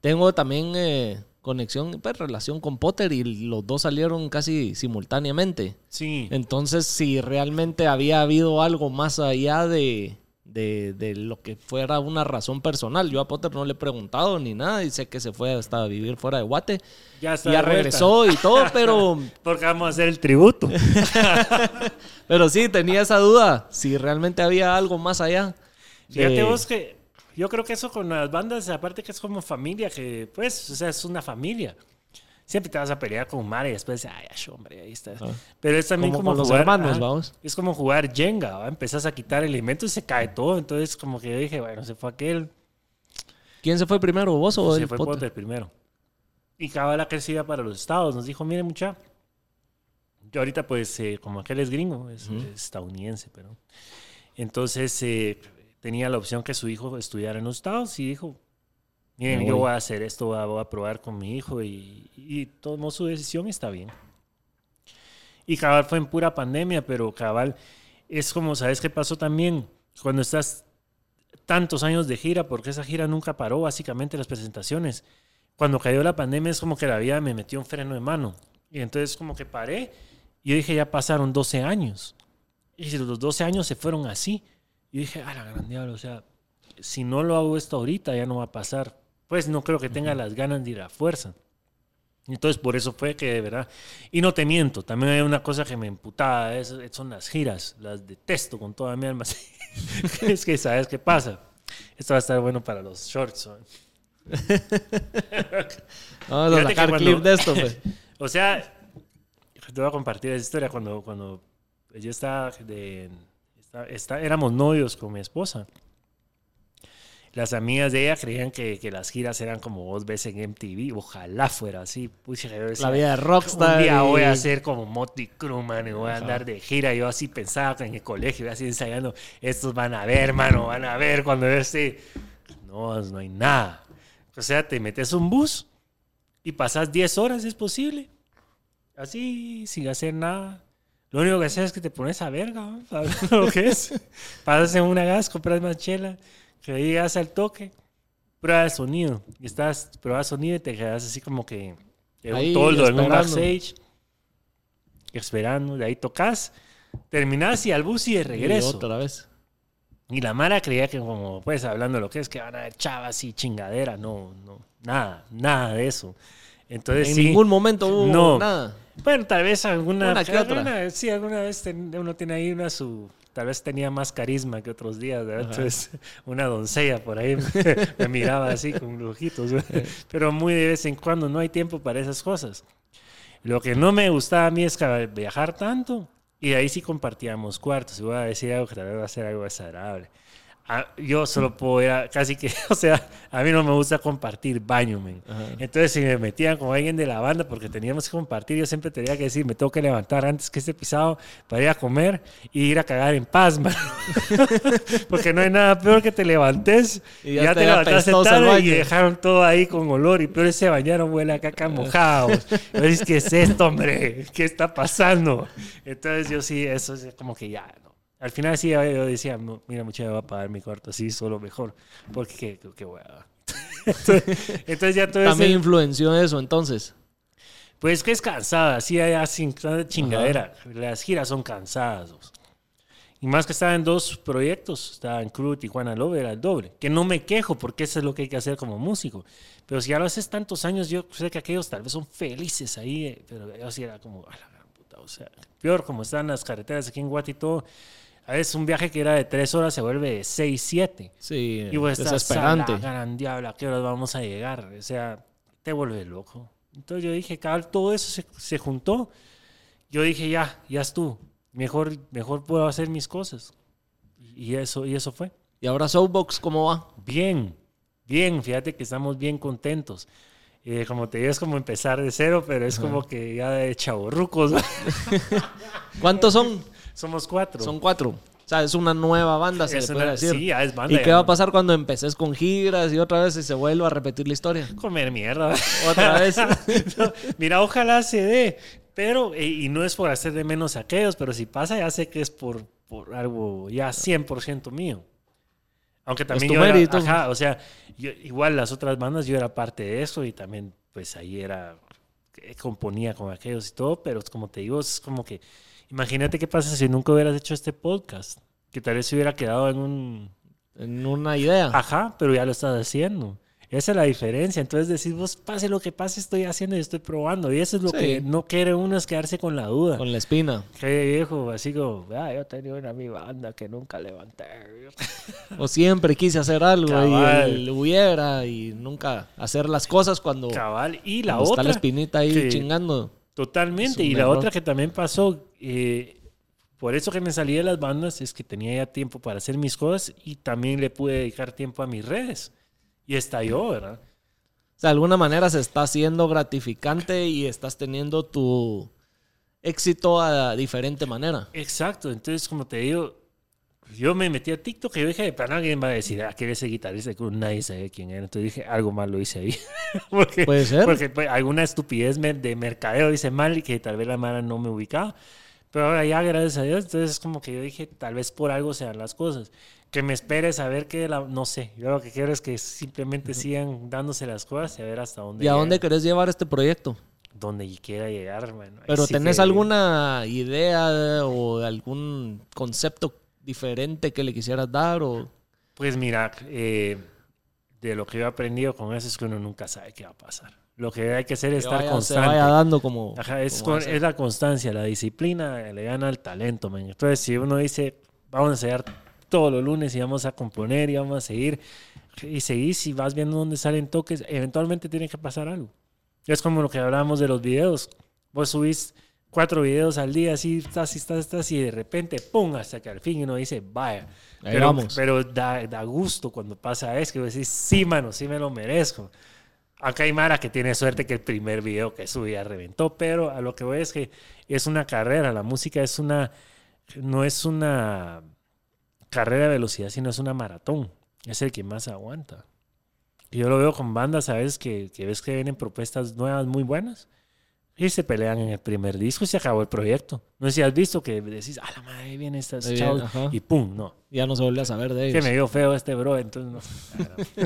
tengo también eh, conexión, pues relación con Potter y los dos salieron casi simultáneamente. Sí. Entonces, si realmente había habido algo más allá de, de, de lo que fuera una razón personal. Yo a Potter no le he preguntado ni nada y sé que se fue hasta vivir fuera de Guate. Ya está. ya regresó y todo, *laughs* pero, Porque vamos a hacer el tributo. *laughs* pero sí, tenía esa duda, si realmente había algo más allá. Fíjate de- vos que yo creo que eso con las bandas, aparte que es como familia, que pues, o sea, es una familia. Siempre te vas a pelear con Mara y después, ay, ay, hombre, ahí está. Ah. Pero es también Como como, con los jugar, hermanos, ajá, vamos. Es como jugar Jenga, ¿va? Empezás a quitar elementos y se cae todo. Entonces, como que yo dije, bueno, se fue aquel, ¿Quién se fue primero, vos o se el fue Potter? Potter primero. Y Cabala que se iba para los estados. Nos dijo, mire, mucha. Yo ahorita, pues, eh, como aquel es gringo, es, es estadounidense, pero. Entonces, eh, tenía la opción que su hijo estudiara en los estados y dijo, miren, yo voy. a hacer esto, voy a, probar con mi hijo y, y tomó su decisión y está bien. Y cabal fue en pura pandemia, pero cabal es como, ¿sabes qué pasó también? Cuando estás tantos años de gira, porque esa gira nunca paró, básicamente las presentaciones. Cuando cayó la pandemia es como que la vida me metió un freno de mano. Y entonces como que paré y yo dije, ya pasaron 12 años. Y si los 12 años se fueron así, yo dije, a la gran diablo, o sea, si no lo hago esto ahorita, ya no va a pasar. Pues no creo que tenga las ganas de ir a fuerza. Entonces, por eso fue que de verdad. Y no te miento, también hay una cosa que me emputaba, es- son las giras. Las detesto con toda mi alma. *laughs* es que, ¿sabes qué pasa? Esto va a estar bueno para los shorts. *laughs* Vamos a sacar cuando- clip de esto, pues. *laughs* O sea, te voy a compartir esa historia cuando, cuando yo estaba de... está- está- éramos novios con mi esposa. Las amigas de ella creían que, que las giras eran como vos ves en MTV. Ojalá fuera así. Pucha, La vida de rockstar. un día voy a ser como Motley Crue, man, y voy a andar de gira. Yo así pensaba en el colegio, así ensayando. Estos van a ver, mano, van a ver cuando yo esté. No, no hay nada. O sea, te metes un bus y pasas 10 horas, es posible. Así, sin hacer nada. Lo único que haces es que te pones a verga, ¿no? *laughs* lo que es. Pasas en una gas, compras más chela, que llegas al toque, prueba de sonido. Y estás, pruebas sonido y te quedas así como que en un toldo, en un backstage, esperando. De ahí tocas, terminas y al bus y de y regreso. otra vez. Y la Mara creía que como, pues, hablando de lo que es, que van a ver chavas y chingadera. No, no, nada, nada de eso. Entonces En sí. ningún momento hubo No. nada. Bueno, tal vez alguna... Una que otra. alguna- sí, alguna vez ten- uno tiene ahí una su... Tal vez tenía más carisma que otros días, ¿verdad? Entonces, *laughs* una doncella por ahí me, *laughs* me miraba así con los ojitos. ¿verdad? Pero muy de vez en cuando no hay tiempo para esas cosas. Lo que no me gustaba a mí es viajar tanto. Y ahí sí compartíamos cuartos. Y voy a decir algo que tal vez va a ser algo desagradable. Ah, yo solo puedo ir a- casi que, *laughs* o sea, a mí no me gusta compartir baño, men. Entonces, si me metían con alguien de la banda, porque teníamos que compartir, yo siempre tenía que decir, me tengo que levantar antes que este pisado para ir a comer y ir a cagar en paz, man. *laughs* porque no hay nada peor que te levantes Y ya ya, te te levantaste tarde y dejaron todo ahí con olor y peor se bañaron, huele a caca *laughs* mojado. Entonces, ¿qué es esto, hombre? ¿Qué está pasando? Entonces, yo sí, eso es como que ya. Al final sí, yo yo decía, "No, mira, muchacho, va a pagar mi cuarto así, solo mejor. Porque qué, qué, hueva. *laughs* entonces, entonces ya todo También ese- influenció eso entonces. Pues que es cansada, así hay así chingadera. Las giras son cansadas. vos. Y más que estaba en dos proyectos, estaba en Crew Tijuana Love, era el doble. Que no me quejo porque eso es lo que hay que hacer como músico. Pero si ya lo haces tantos años, yo sé que aquellos tal vez son felices ahí, eh, pero yo sí era como, a la gran puta, o sea, peor como están las carreteras aquí en Guati y todo. A veces un viaje que era de tres horas se vuelve de seis, siete. Sí, Y vos desesperante. gran diabla, ¿a qué horas vamos a llegar? O sea, te vuelve loco. Entonces yo dije, cabal, todo eso se, se juntó. Yo dije, ya, ya estuvo. Mejor, mejor puedo hacer mis cosas. Y eso, y eso fue. Y ahora Soapbox, ¿cómo va? Bien, bien, fíjate que estamos bien contentos. Eh, como te digo, es como empezar de cero, pero es como que ya de chavorrucos. *laughs* ¿Cuántos son? Somos cuatro. Son cuatro. O sea, es una nueva banda, se Es le puede una- decir. sí, ya es banda, ¿Y ya qué va a pasar cuando empeces con giras y otra vez se vuelva a repetir la historia? Comer mierda. *laughs* Otra vez. *laughs* No, mira, ojalá se dé. Pero, eh, y no es por hacer de menos a aquellos, pero si pasa, ya sé que es por, por algo ya 100% mío. Aunque también tu yo era- ajá, o sea, yo- igual las otras bandas yo era parte de eso y también, pues ahí era, que componía con aquellos y todo, pero como te digo, es como que, imagínate qué pasa si nunca hubieras hecho este podcast, que tal vez se hubiera quedado en un, en una idea. Ajá, pero ya lo estás haciendo. Esa es la diferencia. Entonces decís, vos pase lo que pase, estoy haciendo y estoy probando. Y eso es lo Sí. que no quiere uno, es quedarse con la duda. Con la espina. Qué viejo, así como, ah, yo tenía una mi banda que nunca levanté. O siempre quise hacer algo Cabal. y el hubiera y nunca hacer las cosas cuando, Cabal. Y la cuando está otra, la espinita ahí que- chingando. Totalmente. Y la otra que también pasó, eh, por eso que me salí de las bandas, es que tenía ya tiempo para hacer mis cosas y también le pude dedicar tiempo a mis redes. Y estalló, ¿verdad? O sea, de alguna manera se está haciendo gratificante y estás teniendo tu éxito a diferente manera. Exacto, entonces como te digo, yo me metí a TikTok y dije, para alguien va a decir, ah, que ese guitarrista, que nadie sabe quién era. Entonces dije, algo mal lo hice ahí. *laughs* porque, Puede ser. Porque pues, alguna estupidez de mercadeo hice mal y que tal vez la Mara no me ubicaba. Pero ahora ya, gracias a Dios, entonces es como que yo dije, tal vez por algo sean las cosas. Que me espere saber que, la, no sé, yo lo que quiero es que simplemente sigan dándose las cosas y a ver hasta dónde ¿Y a llegan. dónde querés llevar este proyecto? Donde quiera llegar. Ahí Pero sí ¿tenés que- alguna idea o algún concepto diferente que le quisieras dar? O... Pues mira, eh, de lo que yo he aprendido con eso es que uno nunca sabe qué va a pasar. Lo que hay que hacer es que estar vaya- se constante. vaya dando como... Ajá, es, como con- es la constancia, la disciplina le gana al talento, man. Entonces, si uno dice, vamos a ensayar todos los lunes y vamos a componer y vamos a seguir, y seguís y vas viendo dónde salen toques, eventualmente tiene que pasar algo. Es como lo que hablábamos de los videos. Vos subís cuatro videos al día, así estás, estás, estás, y de repente, ¡pum! Hasta que al fin uno dice, vaya. Ahí pero vamos. pero da, da gusto cuando pasa eso, que decís, sí, mano, sí me lo merezco. Acá hay Mara que tiene suerte que el primer video que subía reventó, pero a lo que voy es que es una carrera, la música es una, no es una carrera de velocidad, sino es una maratón. Es el que más aguanta. Yo lo veo con bandas a veces que, que ves que vienen propuestas nuevas muy buenas y se pelean en el primer disco y se acabó el proyecto. No sé si has visto que decís, a la madre viene estas Ahí viene, chavos ajá. y pum, no. Ya no se vuelve a saber de Que ellos. me dio feo este bro, entonces no.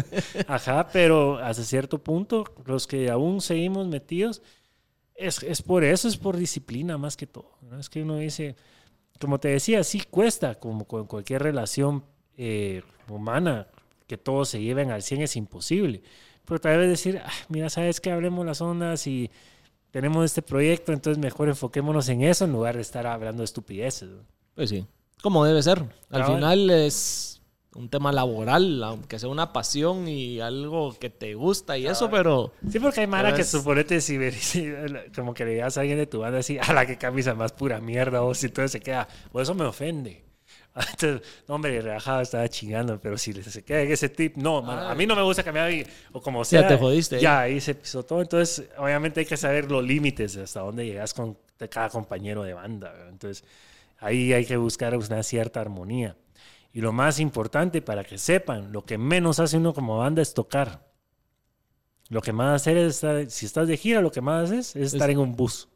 *laughs* Ajá, pero hasta cierto punto, los que aún seguimos metidos, es, es por eso, es por disciplina más que todo. ¿no? Es que uno dice, como te decía, sí cuesta, como con cualquier relación eh, humana, que todos se lleven al 100 es imposible. Pero tal vez decir, "Ah, mira, sabes que hablemos las ondas y tenemos este proyecto, entonces mejor enfoquémonos en eso en lugar de estar hablando de estupideces. Pues sí. Como debe ser. Al final es un tema laboral, aunque sea una pasión y algo que te gusta y eso, pero Sí, porque hay mara que suponete si, *laughs* si, como que le digas a alguien de tu banda así, a la que camisa más pura mierda, o si entonces se queda, por eso me ofende. *laughs* Entonces, no, hombre, relajado estaba chingando, pero si se queda ese tip, no, a mí no me gusta cambiar y- o como Ya sea. te jodiste, Ya, ahí se pisó todo. Entonces, obviamente hay que saber los límites hasta dónde llegas con cada compañero de banda. ¿verdad? Entonces, ahí hay que buscar una cierta armonía. Y lo más importante para que sepan, lo que menos hace uno como banda es tocar. Lo que más hacer es estar, si estás de gira, lo que más haces es estar en un bus.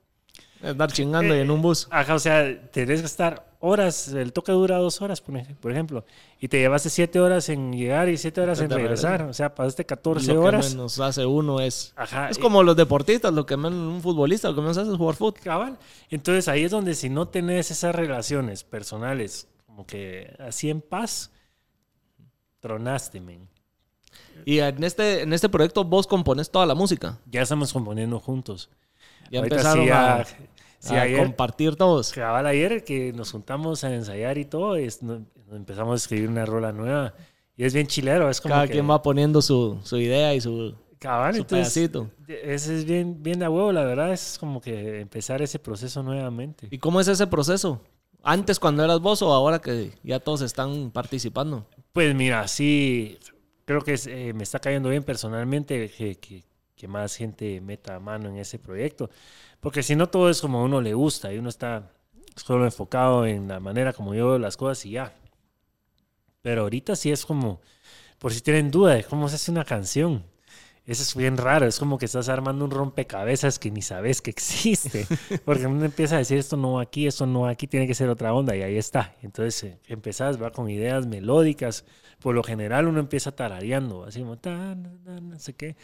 andar chingando y en un bus. Ajá, o sea, tenés que estar horas, el toque dura dos horas, por ej- por ejemplo, y te llevaste siete horas en llegar y siete horas en regresar. O sea, pasaste 14 lo que horas. menos hace uno es... Ajá, Es como los deportistas, lo que menos un futbolista, lo que menos hace es jugar fútbol. cabal. Entonces ahí es donde si no tenés esas relaciones personales, como que así en paz, tronaste, men. Y en este, en este proyecto vos compones toda la música. Ya estamos componiendo juntos. Ya Ahorita empezaron sí, a, ya- sí, a ayer- compartir todos. Cabal ayer que nos juntamos a ensayar y todo, es- no- empezamos a escribir una rola nueva. Y es bien chilero, es como Cada que- quien va poniendo su, su idea y su, Cabal, su entonces, pedacito. ese es bien, bien de huevo, la verdad, es como que empezar ese proceso nuevamente. ¿Y cómo es ese proceso? ¿Antes cuando eras vos o ahora que ya todos están participando? Pues mira, sí, creo que es, eh, me está cayendo bien personalmente que, que- que más gente meta mano en ese proyecto, porque si no todo es como a uno le gusta y uno está solo enfocado en la manera como yo veo las cosas y ya. Pero ahorita sí es como, por si tienen duda de cómo se hace una canción. Eso es bien raro, es como que estás armando un rompecabezas que ni sabes que existe. *laughs* Porque uno empieza a decir esto no va aquí, esto no va aquí, tiene que ser otra onda y ahí está. Entonces eh, empezás, va con ideas melódicas. Por lo general uno empieza tarareando, así como, "Ta, na, na, no sé qué.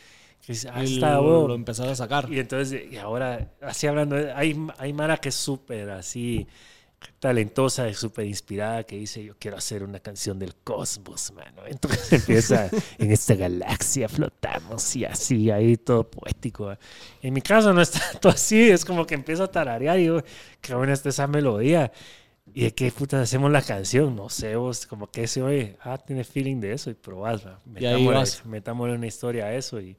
Dice, ah, lo, huevo". lo empezás a sacar. Y entonces, y ahora, así hablando, hay, hay Mara que es súper así talentosa súper inspirada que dice, yo quiero hacer una canción del cosmos, mano. *laughs* Entonces empieza, en esta galaxia flotamos y así, ahí todo poético. ¿eh? En mi caso no es tanto así, es como que empiezo a tararear y digo, qué buena está esa melodía. ¿Y de qué putas hacemos la canción? No sé, vos, como que se oye, ah, tiene feeling de eso y probás, Metámosle, metámosle una historia a eso y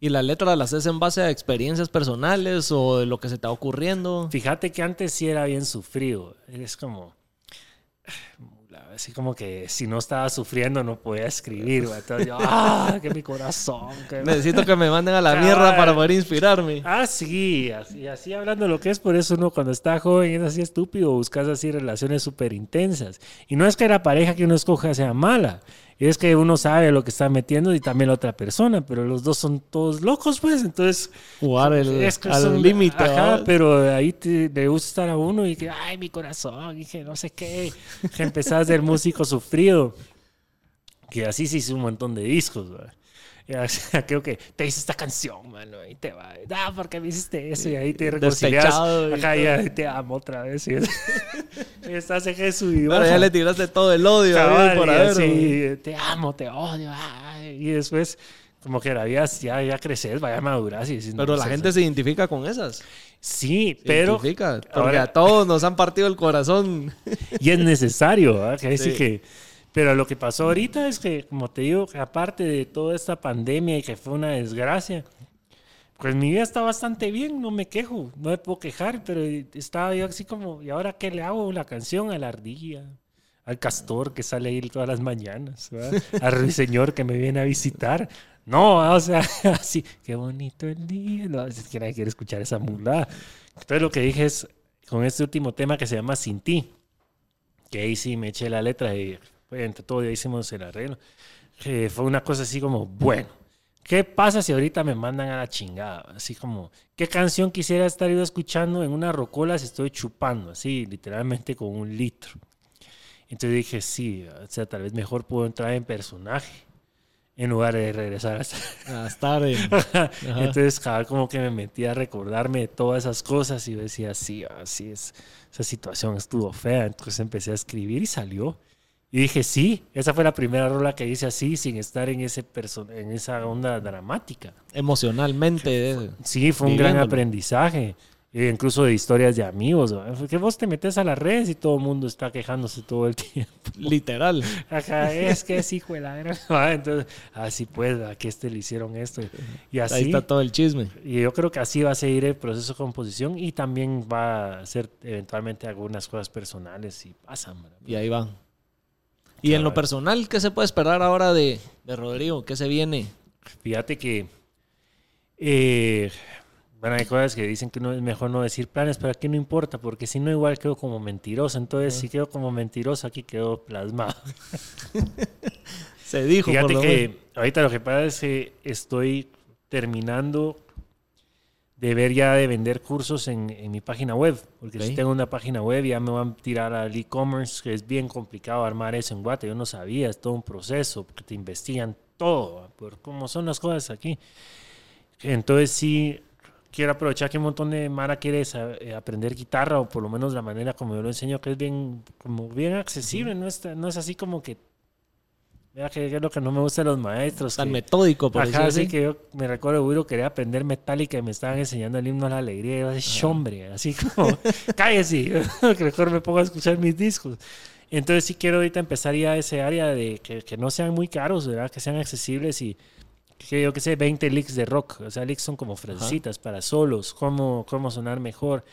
¿Y la letra la haces en base a experiencias personales o de lo que se te va ocurriendo? Fíjate que antes sí era bien sufrido. Es como. *sighs* Así como que si no estaba sufriendo no podía escribir. Entonces yo, *laughs* ¡ah! Que mi corazón. que- Necesito que me manden a la *laughs* mierda para poder inspirarme. Ah, sí, así, así hablando lo que es, por eso uno cuando está joven es así estúpido, buscas así relaciones súper intensas. Y no es que la pareja que uno escoja sea mala, es que uno sabe lo que está metiendo y también la otra persona, pero los dos son todos locos, pues, entonces Jugar el, es que al límite. Ajá, pero ahí te, le gusta estar a uno y que, ay, mi corazón, y que no sé qué. Que empezás del músico sufrido. Que así se hizo un montón de discos, ¿verdad? Y *laughs* creo que te hice esta canción, mano, y te va, ah, porque me hiciste eso, y ahí te reconcilias. Ajá, y ahí te amo otra vez. Y, *laughs* y estás en Jesús y Pero ya le tiraste todo el odio Cabal, por y haber. así, te amo, te odio. ay, y después, como que la vida ya, ya creces, vaya maduras. Y Pero no, la se- gente se identifica con esas. Sí, Se pero. identifica, porque ahora- a todos nos han partido el corazón. *laughs* Y es necesario, ¿verdad? Que Sí. que. Pero lo que pasó ahorita es que, como te digo, aparte de toda esta pandemia y que fue una desgracia, pues mi vida está bastante bien, no me quejo, no me puedo quejar, pero estaba yo así como, ¿y ahora qué le hago? La canción a la ardilla, al castor que sale ahí todas las mañanas, ¿verdad? al ruiseñor que me viene a visitar. No, o sea, *laughs* así, qué bonito el día. No, es que nadie quiere escuchar esa mulada. Entonces lo que dije es, con este último tema que se llama Sin ti, que ahí sí me eché la letra y pues, entre todo ya hicimos el arreglo. que fue una cosa así como, bueno, ¿qué pasa si ahorita me mandan a la chingada? Así como, ¿qué canción quisiera estar yo escuchando en una rocola si estoy chupando? Así, literalmente con un litro. Entonces dije, sí, o sea, tal vez mejor puedo entrar en personaje en lugar de regresar a estar *laughs* en... *laughs* Entonces, cada como que me metí a recordarme de todas esas cosas y decía, sí, así es, esa situación estuvo fea. Entonces empecé a escribir y salió. Y dije, sí, esa fue la primera rola que hice así, sin estar en, ese en esa onda dramática. Emocionalmente. Sí, fue un gran aprendizaje incluso de historias de amigos. Que vos te metes a las redes y todo el mundo está quejándose todo el *laughs* tiempo. Literal. Ajá, es que es hijo de la gran. *laughs* Entonces, así pues, a que este le hicieron esto. Y así. Ahí está todo el chisme. Y yo creo que así va a seguir el proceso de composición y también va a ser eventualmente algunas cosas personales y pasan. Y ahí va. Y en lo personal, ¿qué se puede esperar ahora de, de Rodrigo? ¿Qué se viene? Fíjate que. Eh, bueno, hay cosas que dicen que no es mejor no decir planes, pero aquí no importa, porque si no, igual quedo como mentiroso. Entonces, si quedo como mentiroso, aquí quedo plasmado. *laughs* Se dijo. Fíjate que ahorita lo que pasa es que estoy terminando de ver ya de vender cursos en, mi página web, porque si tengo una página web ya me van a tirar al e-commerce, que es bien complicado armar eso en Guate. Yo no sabía, es todo un proceso, porque te investigan todo, por cómo son las cosas aquí. Entonces sí, quiero aprovechar que un montón de Mara quiere eh, aprender guitarra, o por lo menos la manera como yo lo enseño, que es bien, como bien accesible, no es, no es así como que. Vea que es lo que no me gusta de los maestros. Tan metódico, por Ajá, así. que yo me recuerdo, Uiro quería aprender metálica y me estaban enseñando el himno a la alegría. Y yo, es hombre, así como, *laughs* cállese, *laughs* que mejor me pongo a escuchar mis discos. Entonces sí quiero ahorita empezar ya ese área de que, que no sean muy caros, ¿verdad? Que sean accesibles y, que yo que sé, 20 licks de rock. O sea, licks son como frasecitas para solos, cómo, cómo sonar mejor.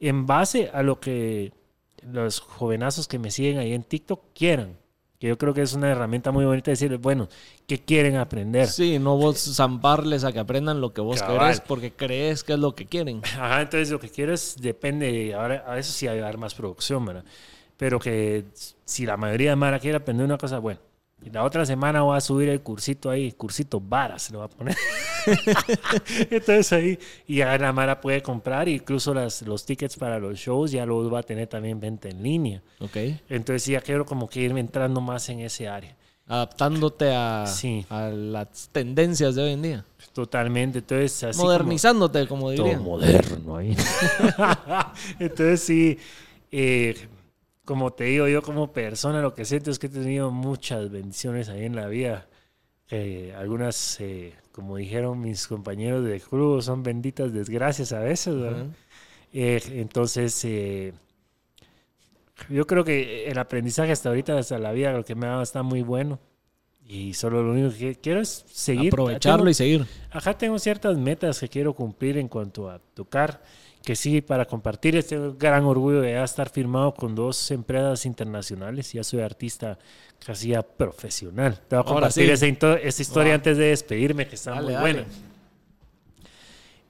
En base a lo que los jovenazos que me siguen ahí en TikTok quieran. Que yo creo que es una herramienta muy bonita decirles, bueno, ¿qué quieren aprender? Sí, no vos zamparles a que aprendan lo que vos querés porque crees que es lo que quieren. Ajá, entonces lo que quieres depende, ahora a eso sí hay que dar más producción, ¿verdad? Pero que si la mayoría de Mara quiere aprender una cosa, bueno, y la otra semana voy a subir el cursito ahí, cursito varas se lo va a poner. *laughs* Entonces ahí, y ya la Mara puede comprar, incluso las, los tickets para los shows ya los va a tener también venta en línea. Ok. Entonces ya quiero como que irme entrando más en ese área. Adaptándote a, a las tendencias de hoy en día. Totalmente. Entonces, así Modernizándote, como, diría. Todo moderno ahí. *laughs* Entonces sí. Eh, como te digo yo como persona, lo que siento es que he tenido muchas bendiciones ahí en la vida. algunas, eh, como dijeron mis compañeros de club, son benditas desgracias a veces, ¿verdad? Eh, entonces, eh, yo creo que el aprendizaje hasta ahorita, hasta la vida, lo que me ha dado está muy bueno. Y solo lo único que quiero es seguir. Aprovecharlo y seguir. Ajá, tengo ciertas metas que quiero cumplir en cuanto a tocar que sí, para compartir este gran orgullo de estar firmado con dos empresas internacionales. Ya soy artista casi ya profesional. Te voy a compartir esa, historia antes de despedirme, que está muy buena.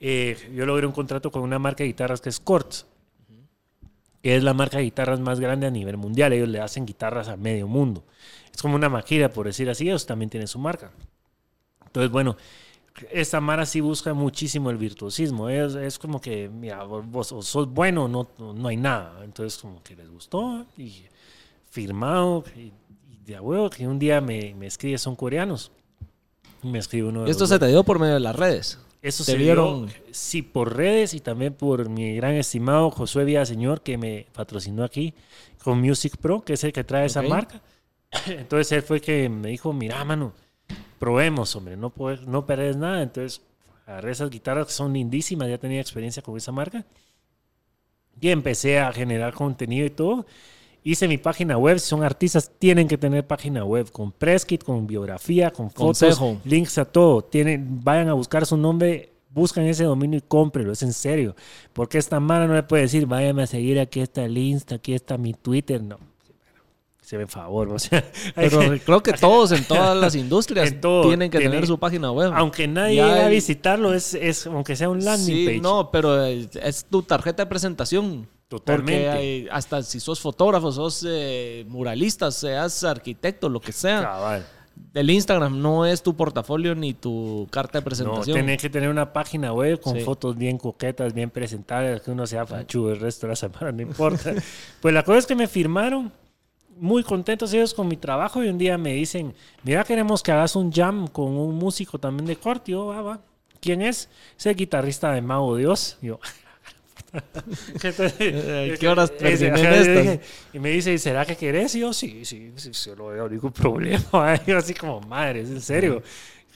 Eh, yo logré un contrato con una marca de guitarras que es Corts, que es la marca de guitarras más grande a nivel mundial. Ellos le hacen guitarras a medio mundo. Es como una maquila, por decir así. Ellos también tienen su marca. Entonces, bueno, esta Mara sí busca muchísimo el virtuosismo. Es, es como que, mira, vos, sos bueno, no, no hay nada. Entonces, como que les gustó y firmado. Y, de huevo que un día me, me escribe, son coreanos. Me escribe uno de ¿Esto se te dio por medio de las redes? Eso se vieron? sí, por redes y también por mi gran estimado Josué Señor que me patrocinó aquí con Music Pro, que es el que trae esa marca. *coughs* Entonces él fue que me dijo, mira, mano, probemos, hombre, no, puedes, no perdés nada. Entonces, agarré esas guitarras que son lindísimas, ya tenía experiencia con esa marca. Y empecé a generar contenido y todo. Hice mi página web, si son artistas, tienen que tener página web con press kit, con biografía, con fotos, links a todo. Tienen, vayan a buscar su nombre buscan ese dominio y cómprelo, es en serio. Porque esta mano no le puede decir, váyame a seguir, aquí está el Insta, aquí está mi Twitter. No, se ve favor. O sea, *laughs* pero creo que todos en *laughs* todas las industrias tienen que tener su página web. Aunque nadie llegue a visitarlo, es, es, aunque sea un landing sí, No, pero es tu tarjeta de presentación. Totalmente. hasta si sos fotógrafo, sos eh, muralista, seas arquitecto, lo que sea. Cabal. El Instagram no es tu portafolio ni tu carta de presentación. No, tenés que tener una página web con fotos bien coquetas, bien presentadas, que uno sea fachu el resto de la semana, no importa. *laughs* pues la cosa es que me firmaron, muy contentos ellos con mi trabajo y un día me dicen, mira, queremos que hagas un jam con un músico también de corte. Yo, ah, va. ¿Quién es? Es el guitarrista de Mago Dios. Yo, *laughs* ¿Qué horas estas? Y me dice, ¿será que querés? Y yo, sí, sí, sí, sí no veo ningún problema. *laughs* yo así como, madre, ¿es en serio?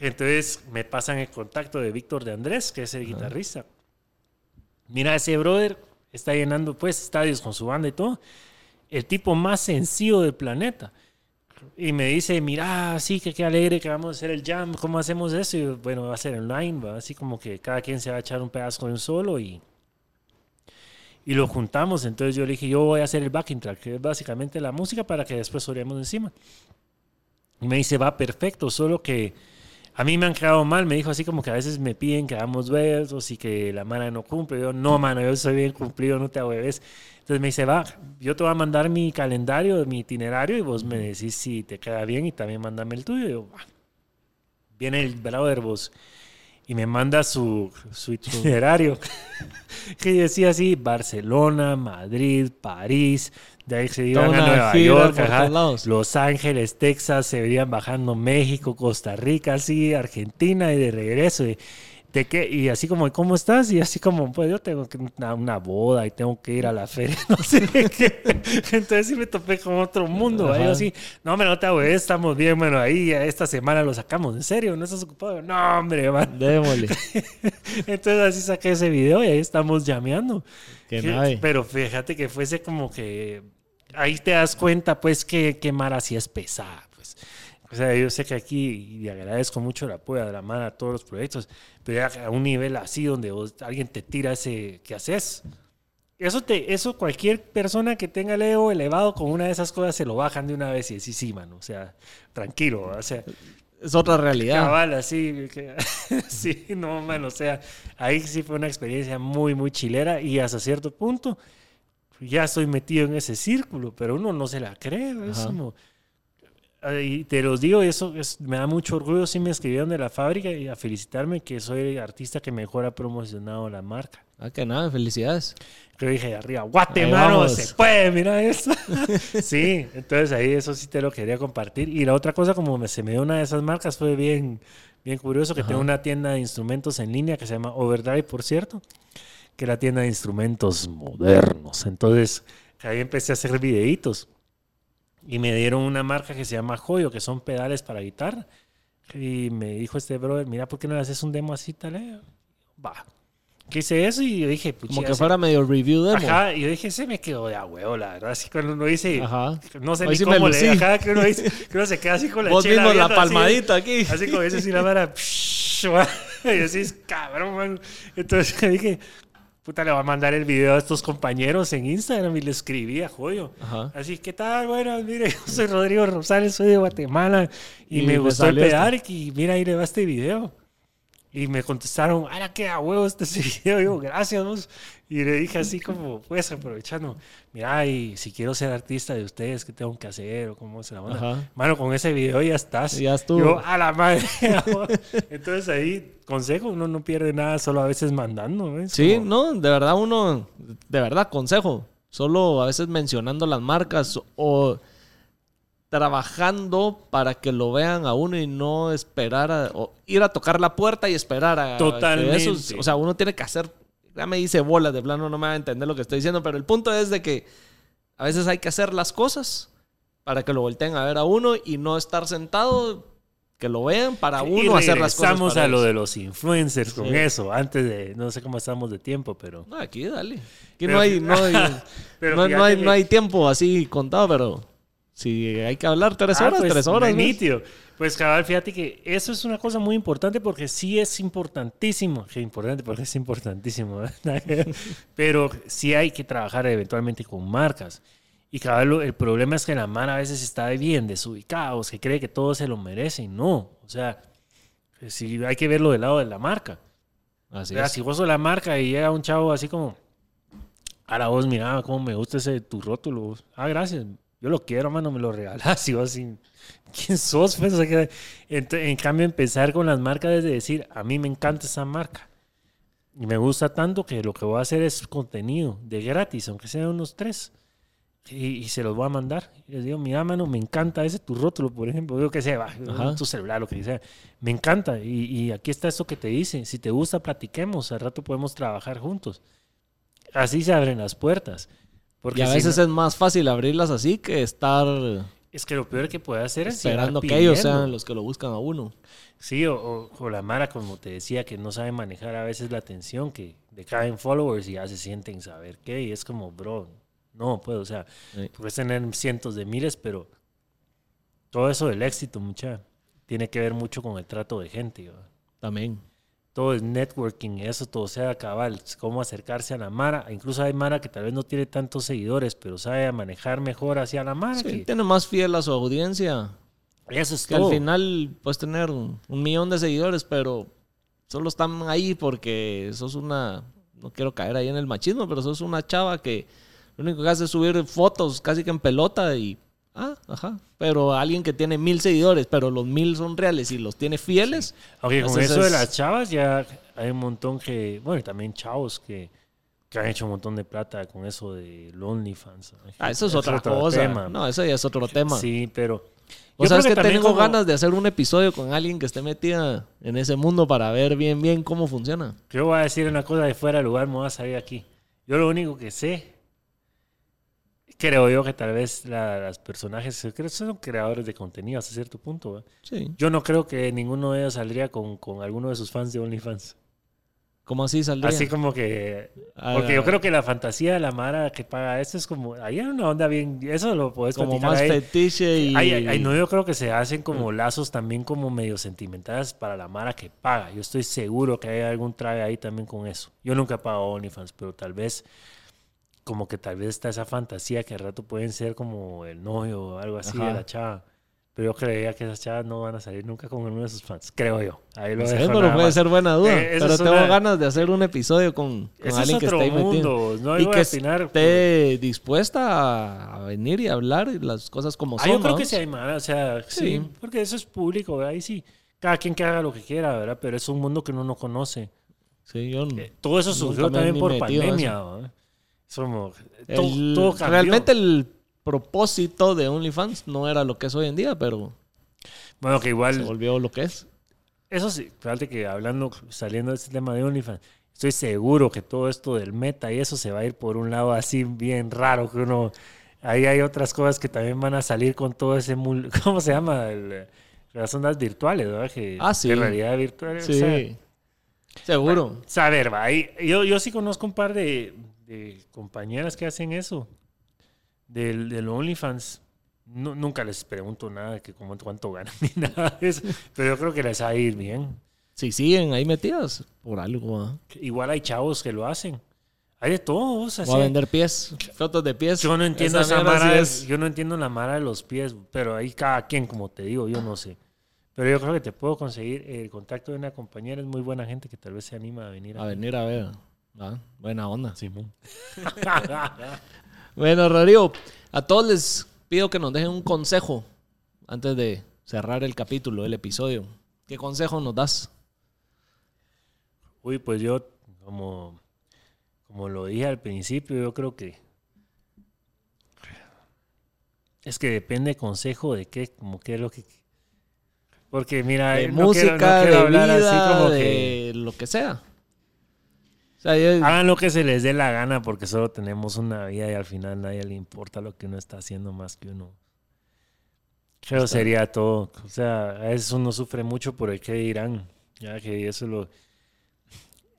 Entonces me pasan el contacto de Víctor de Andrés, que es el guitarrista. Mira, ese brother está llenando pues estadios con su banda y todo. El tipo más sencillo del planeta. Y me dice, mira, sí, que qué alegre que vamos a hacer el jam, ¿cómo hacemos eso? Y bueno, va a ser online, ¿va? así como que cada quien se va a echar un pedazo de un solo y y lo juntamos. Entonces yo le dije, yo voy a hacer el backing track, que es básicamente la música para que después oremos encima. Y me dice, va perfecto, solo que a mí me han quedado mal. Me dijo así como que a veces me piden que hagamos besos y que la mano no cumple. Yo, no, mano, yo soy bien cumplido, no te hago bebés. Entonces me dice, va, yo te voy a mandar mi calendario, mi itinerario y vos me decís si te queda bien y también mándame el tuyo. Y yo, Viene el brother, vos y me manda su, su itinerario *laughs* que decía así Barcelona, Madrid, París, de ahí se iban a Nueva York, Los Ángeles, Texas, se venían bajando México, Costa Rica, así, Argentina y de regreso. ¿De qué? Y así como, ¿cómo estás? Y así como, pues yo tengo que una, una boda y tengo que ir a la feria, *laughs* no sé qué. Entonces sí me topé con otro mundo. Ahí así, no, hombre, no te hago, estamos bien, bueno, ahí esta semana lo sacamos. ¿En serio? ¿No estás ocupado? No, hombre, man. Démosle. *laughs* Entonces así saqué ese video y ahí estamos llameando. Qué Pero fíjate que fuese como que ahí te das cuenta, pues, que, que Mara así es pesada. O sea, yo sé que aquí, y agradezco mucho el apoyo de la mano a todos los proyectos, pero a un nivel así donde alguien te tira ese, ¿qué haces? Eso, te, eso cualquier persona que tenga el ego elevado con una de esas cosas se lo bajan de una vez y decís, sí, mano, o sea, tranquilo, o sea... Es otra realidad. Cabal, así, *laughs* sí, no, mano, o sea, ahí sí fue una experiencia muy, muy chilera y hasta cierto punto ya estoy metido en ese círculo, pero uno no se la cree, es como y te los digo, eso me da mucho orgullo. Sí me escribieron de la fábrica y a felicitarme que soy el artista que mejor ha promocionado la marca. Ah, que nada, felicidades. Yo dije arriba, Guatemala, se puede, mira eso. *laughs* *laughs* sí, entonces ahí eso sí te lo quería compartir. Y la otra cosa, como me, se me dio una de esas marcas, fue bien, bien curioso que tengo una tienda de instrumentos en línea que se llama Overdrive, por cierto, que es la tienda de instrumentos modernos. Entonces ahí empecé a hacer videitos y me dieron una marca que se llama Joyo, que son pedales para guitarra. Y me dijo este brother, mira, ¿por qué no le haces un demo así, tal? Eh? Va. Que hice eso y yo dije, Como que fuera medio review demo. Ajá, y yo dije, se me quedó de a huevo, la verdad. Así cuando uno dice, Ajá. no sé ni cómo le ajá, que uno, dice, que uno se queda así con la Vos mismo la palmadita aquí. Así como dice así la vara, *laughs* *laughs* y decís, cabrón, man. Entonces *laughs* dije, puta, le va a mandar el video a estos compañeros en Instagram y le escribí a Joyo. Así, ¿qué tal? Bueno, mire, *laughs* yo soy Rodrigo Rosales, soy de Guatemala y, me gustó el pedar y mira, ahí le va este video. Y me contestaron, ¡ah, qué a huevo este video! *laughs* Yo, gracias, Y le dije así como, pues, aprovechando, mira, y si quiero ser artista de ustedes, ¿qué tengo que hacer? ¿O cómo se la manda? Mano, con ese video ya estás. Ya estuvo. Yo, a la madre. *laughs* Entonces ahí, consejo, uno no pierde nada solo a veces mandando. Sí, no, de verdad uno, de verdad, consejo. Solo a veces mencionando las marcas o trabajando para que lo vean a uno y no esperar a, o ir a tocar la puerta y esperar a Totalmente. eso, o sea, uno tiene que hacer, ya me dice bolas de plano, no me va a entender lo que estoy diciendo, pero el punto es de que a veces hay que hacer las cosas para que lo volteen a ver a uno y no estar sentado que lo vean para uno hacer las cosas. Estamos a lo de los influencers con eso, antes de, no sé cómo estamos de tiempo, pero... No, aquí dale. Aquí no, hay, no, hay, *laughs* no hay tiempo así contado, pero si hay que hablar tres ah, horas, pues, tres horas. Nítido. Pues cabal, fíjate que eso es una cosa muy importante porque sí es importantísimo. Que importante porque es importantísimo. ¿verdad? *laughs* Pero sí hay que trabajar eventualmente con marcas. Y cabal, el problema es que la mara a veces está bien desubicados, que cree que todos se lo merecen. No. O sea, sí hay que verlo del lado de la marca. Así O sea, es. si vos sos la marca y llega un chavo así como, ahora vos mira cómo me gusta ese tu rótulo. Ah, gracias. Yo lo quiero, mano, me lo regalas. *laughs* Y vos así, ¿quién sos? Pues, en cambio, empezar con las marcas es de decir, a mí me encanta esa marca. Y me gusta tanto que lo que voy a hacer es contenido de gratis, aunque sean unos tres. Y, y se los voy a mandar. Y les digo, mira, mano, me encanta ese tu rótulo, por ejemplo. Digo que sea, va, tu celular, lo que sea. Me encanta. Y, y aquí está esto que te dice. Si te gusta, platiquemos. Al rato podemos trabajar juntos. Así se abren las puertas. Porque Y a si veces no- es más fácil abrirlas así que estar es que lo peor que puede hacer es esperando que ellos sean los que lo buscan a uno. Sí, o, o- o la Mara, como te decía, que no sabe manejar a veces la atención, que le caen followers y ya se sienten saber qué. Y es como, bro, no, pues, o sea, Sí. puedes tener cientos de miles, pero todo eso del éxito, mucha, tiene que ver mucho con el trato de gente. ¿va? También. Todo es networking, eso todo sea cabal, cómo acercarse a la Mara. Incluso hay Mara que tal vez no tiene tantos seguidores, pero sabe manejar mejor hacia la Mara. Sí, que- tiene más fiel a su audiencia. eso es Que todo. al final puedes tener un, un millón de seguidores, pero solo están ahí porque sos una. No quiero caer ahí en el machismo, pero sos una chava que lo único que hace es subir fotos casi que en pelota y. Ah, ajá. Pero alguien que tiene mil seguidores, pero los mil son reales y los tiene fieles. Aunque con eso de las chavas ya hay un montón que, bueno, y también chavos que, que han hecho un montón de plata con eso de OnlyFans. Ah, eso es otra otro cosa. tema. No, eso ya es otro tema. Sí, pero... O sea, es que tengo como- ganas de hacer un episodio con alguien que esté metida en ese mundo para ver bien, bien cómo funciona. Yo voy a decir una cosa de fuera de lugar, me voy a salir aquí. Yo lo único que sé, creo yo que tal vez la- las personajes, creo son creadores de contenido hasta cierto punto. Sí. Yo no creo que ninguno de ellos saldría con, con alguno de sus fans de OnlyFans. ¿Cómo así saldría? Así como que Ah, Porque yo creo que la fantasía de la Mara que paga esto es como. Ahí hay una onda bien. Eso lo puedes como más ahí. fetiche y... No, yo creo que se hacen como lazos también como medio sentimentales para la Mara que paga. Yo estoy seguro que hay algún traje ahí también con eso. Yo nunca he pagado OnlyFans, pero tal vez como que tal vez está esa fantasía que al rato pueden ser como el novio o algo así Ajá. de la chava. Pero yo creía que esas chavas no van a salir nunca con uno de sus fans. Creo yo. Ahí lo No dejo pero puede más. ser buena duda. Eh, pero tengo una- ganas de hacer un episodio con, con alguien es que esté mundo. No y que opinar. esté dispuesta a, venir y hablar y las cosas como Ah, son. yo creo que ¿vamos? sí hay Mara, o sea, sí. Sí. porque eso es público, ¿verdad? Ahí sí, cada quien que haga lo que quiera, ¿verdad? Pero es un mundo que uno no conoce. Sí, yo no. Eh, Todo eso surgió también por pandemia, cambió. realmente el propósito de OnlyFans no era lo que es hoy en día, pero Bueno, que se igual, volvió lo que es. eso sí, fíjate que hablando, saliendo de este tema de OnlyFans, estoy seguro que todo esto del meta y eso se va a ir por un lado así bien raro, que uno, ahí hay otras cosas que también van a salir con todo ese, mul- *laughs* ¿cómo se llama? El- las ondas virtuales, ¿verdad? Que, Ah, sí. De realidad virtual. o Sí. sea, Seguro. Saber, va. yo, yo sí conozco un par de, de compañeras que hacen eso. Del, del OnlyFans. Nu- nunca les pregunto nada de que cómo, cuánto ganan ni *laughs* nada de eso. Pero yo creo que les va a ir bien. Si siguen ahí metidas, por algo. ¿ah? Igual hay chavos que lo hacen. Hay de todos. Voy a vender pies, fotos de pies. Yo no entiendo Esa mara. es- Yo no entiendo la mara de los pies. Pero ahí cada quien, como te digo, yo no sé. Pero yo creo que te puedo conseguir el contacto de una compañera. Es muy buena gente que tal vez se anima a venir. A venir a ver. Ah, Buena onda. Simón. *laughs* Bueno, Rodrigo, a todos les pido que nos dejen un consejo antes de cerrar el capítulo, el episodio. ¿Qué consejo nos das? Uy, pues yo, como, como lo dije al principio, yo creo que es que depende consejo de qué, como qué es lo que... Porque mira, De no quiero- música, no quiero de así vida, como de que lo que sea. Sea, yo- hagan lo que se les dé la gana porque solo tenemos una vida y al final a nadie le importa lo que uno está haciendo más que uno. Creo Está. sería todo. O sea, a veces uno sufre mucho por el que dirán. Ya que eso lo...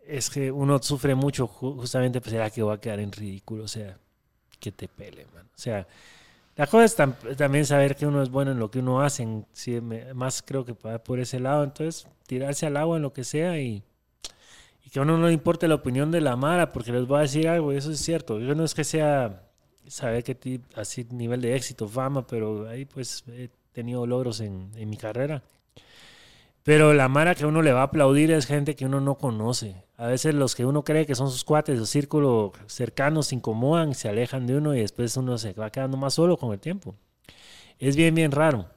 Es que uno sufre mucho ju- justamente pues será que va a quedar en ridículo. O sea, que te pele, man. O sea, La cosa es tam- también saber que uno es bueno en lo que uno hace. sí, más creo que por ese lado. Entonces, tirarse al agua en lo que sea y que a uno no le importe la opinión de la Mara, porque les voy a decir algo, y eso es cierto. Yo no es que sea saber que así nivel de éxito, fama, pero ahí pues he tenido logros en, mi carrera. Pero la Mara que uno le va a aplaudir es gente que uno no conoce. A veces los que uno cree que son sus cuates o círculo cercanos se incomodan, se alejan de uno y después uno se va quedando más solo con el tiempo. Es bien, bien raro.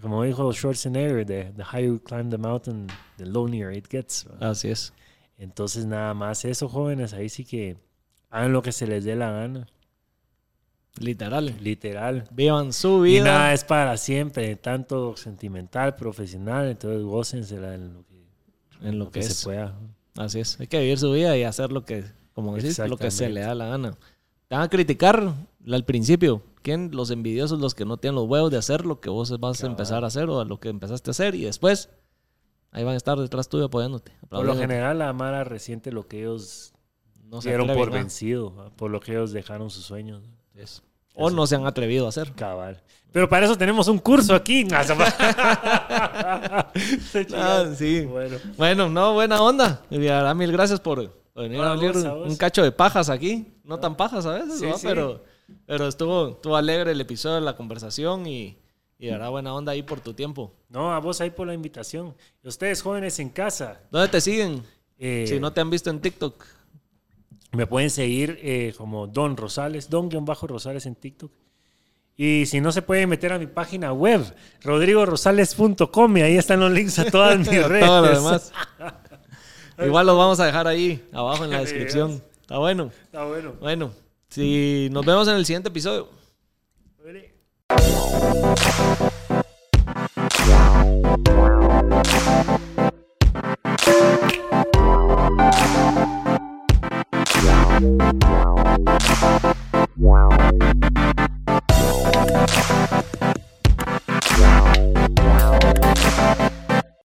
Como dijo Schwarzenegger, the, the higher you climb the mountain, the lonelier it gets. Así es. Entonces nada más eso, jóvenes, ahí sí que hagan lo que se les dé la gana, Literal. literal. Vivan su Y vida. nada es para siempre, tanto sentimental, profesional, entonces gócensela en lo que, en lo que, se es. pueda. Así es. Hay que vivir su vida y hacer lo que, como decís, lo que se le da la gana. Te van a criticar al principio. ¿Quién? Los envidiosos, los que no tienen los huevos de hacer lo que vos vas a empezar a hacer o a lo que empezaste a hacer. Y después, ahí van a estar detrás tuyo apoyándote. Por lo general, la Mara resiente lo que ellos no se dieron por vencido, por lo que ellos dejaron sus sueños. es. O no se han atrevido a hacer. Cabal. Pero para eso tenemos un curso aquí. *laughs* *laughs* Ah, sí. Bueno. Bueno, no, buena onda. Mil gracias por venir No, a abrir vos, vos. un cacho de pajas aquí. No tan pajas a veces, Sí, ¿no? sí. Pero, pero estuvo, estuvo alegre el episodio, la conversación y, y verdad buena onda ahí por tu tiempo. No, a vos ahí por la invitación. Y ustedes jóvenes en casa, ¿Dónde te siguen? eh, Si no te han visto en TikTok. me pueden seguir eh, como Don Rosales, Don-Rosales en TikTok. Y si no se pueden meter a mi página web, rodrigorosales.com y ahí están los links a *laughs* todas mis redes. Todo lo demás. *laughs* Igual los vamos a dejar ahí abajo en la descripción. Está bueno. Está bueno. Bueno, si nos vemos en el siguiente episodio. Wow.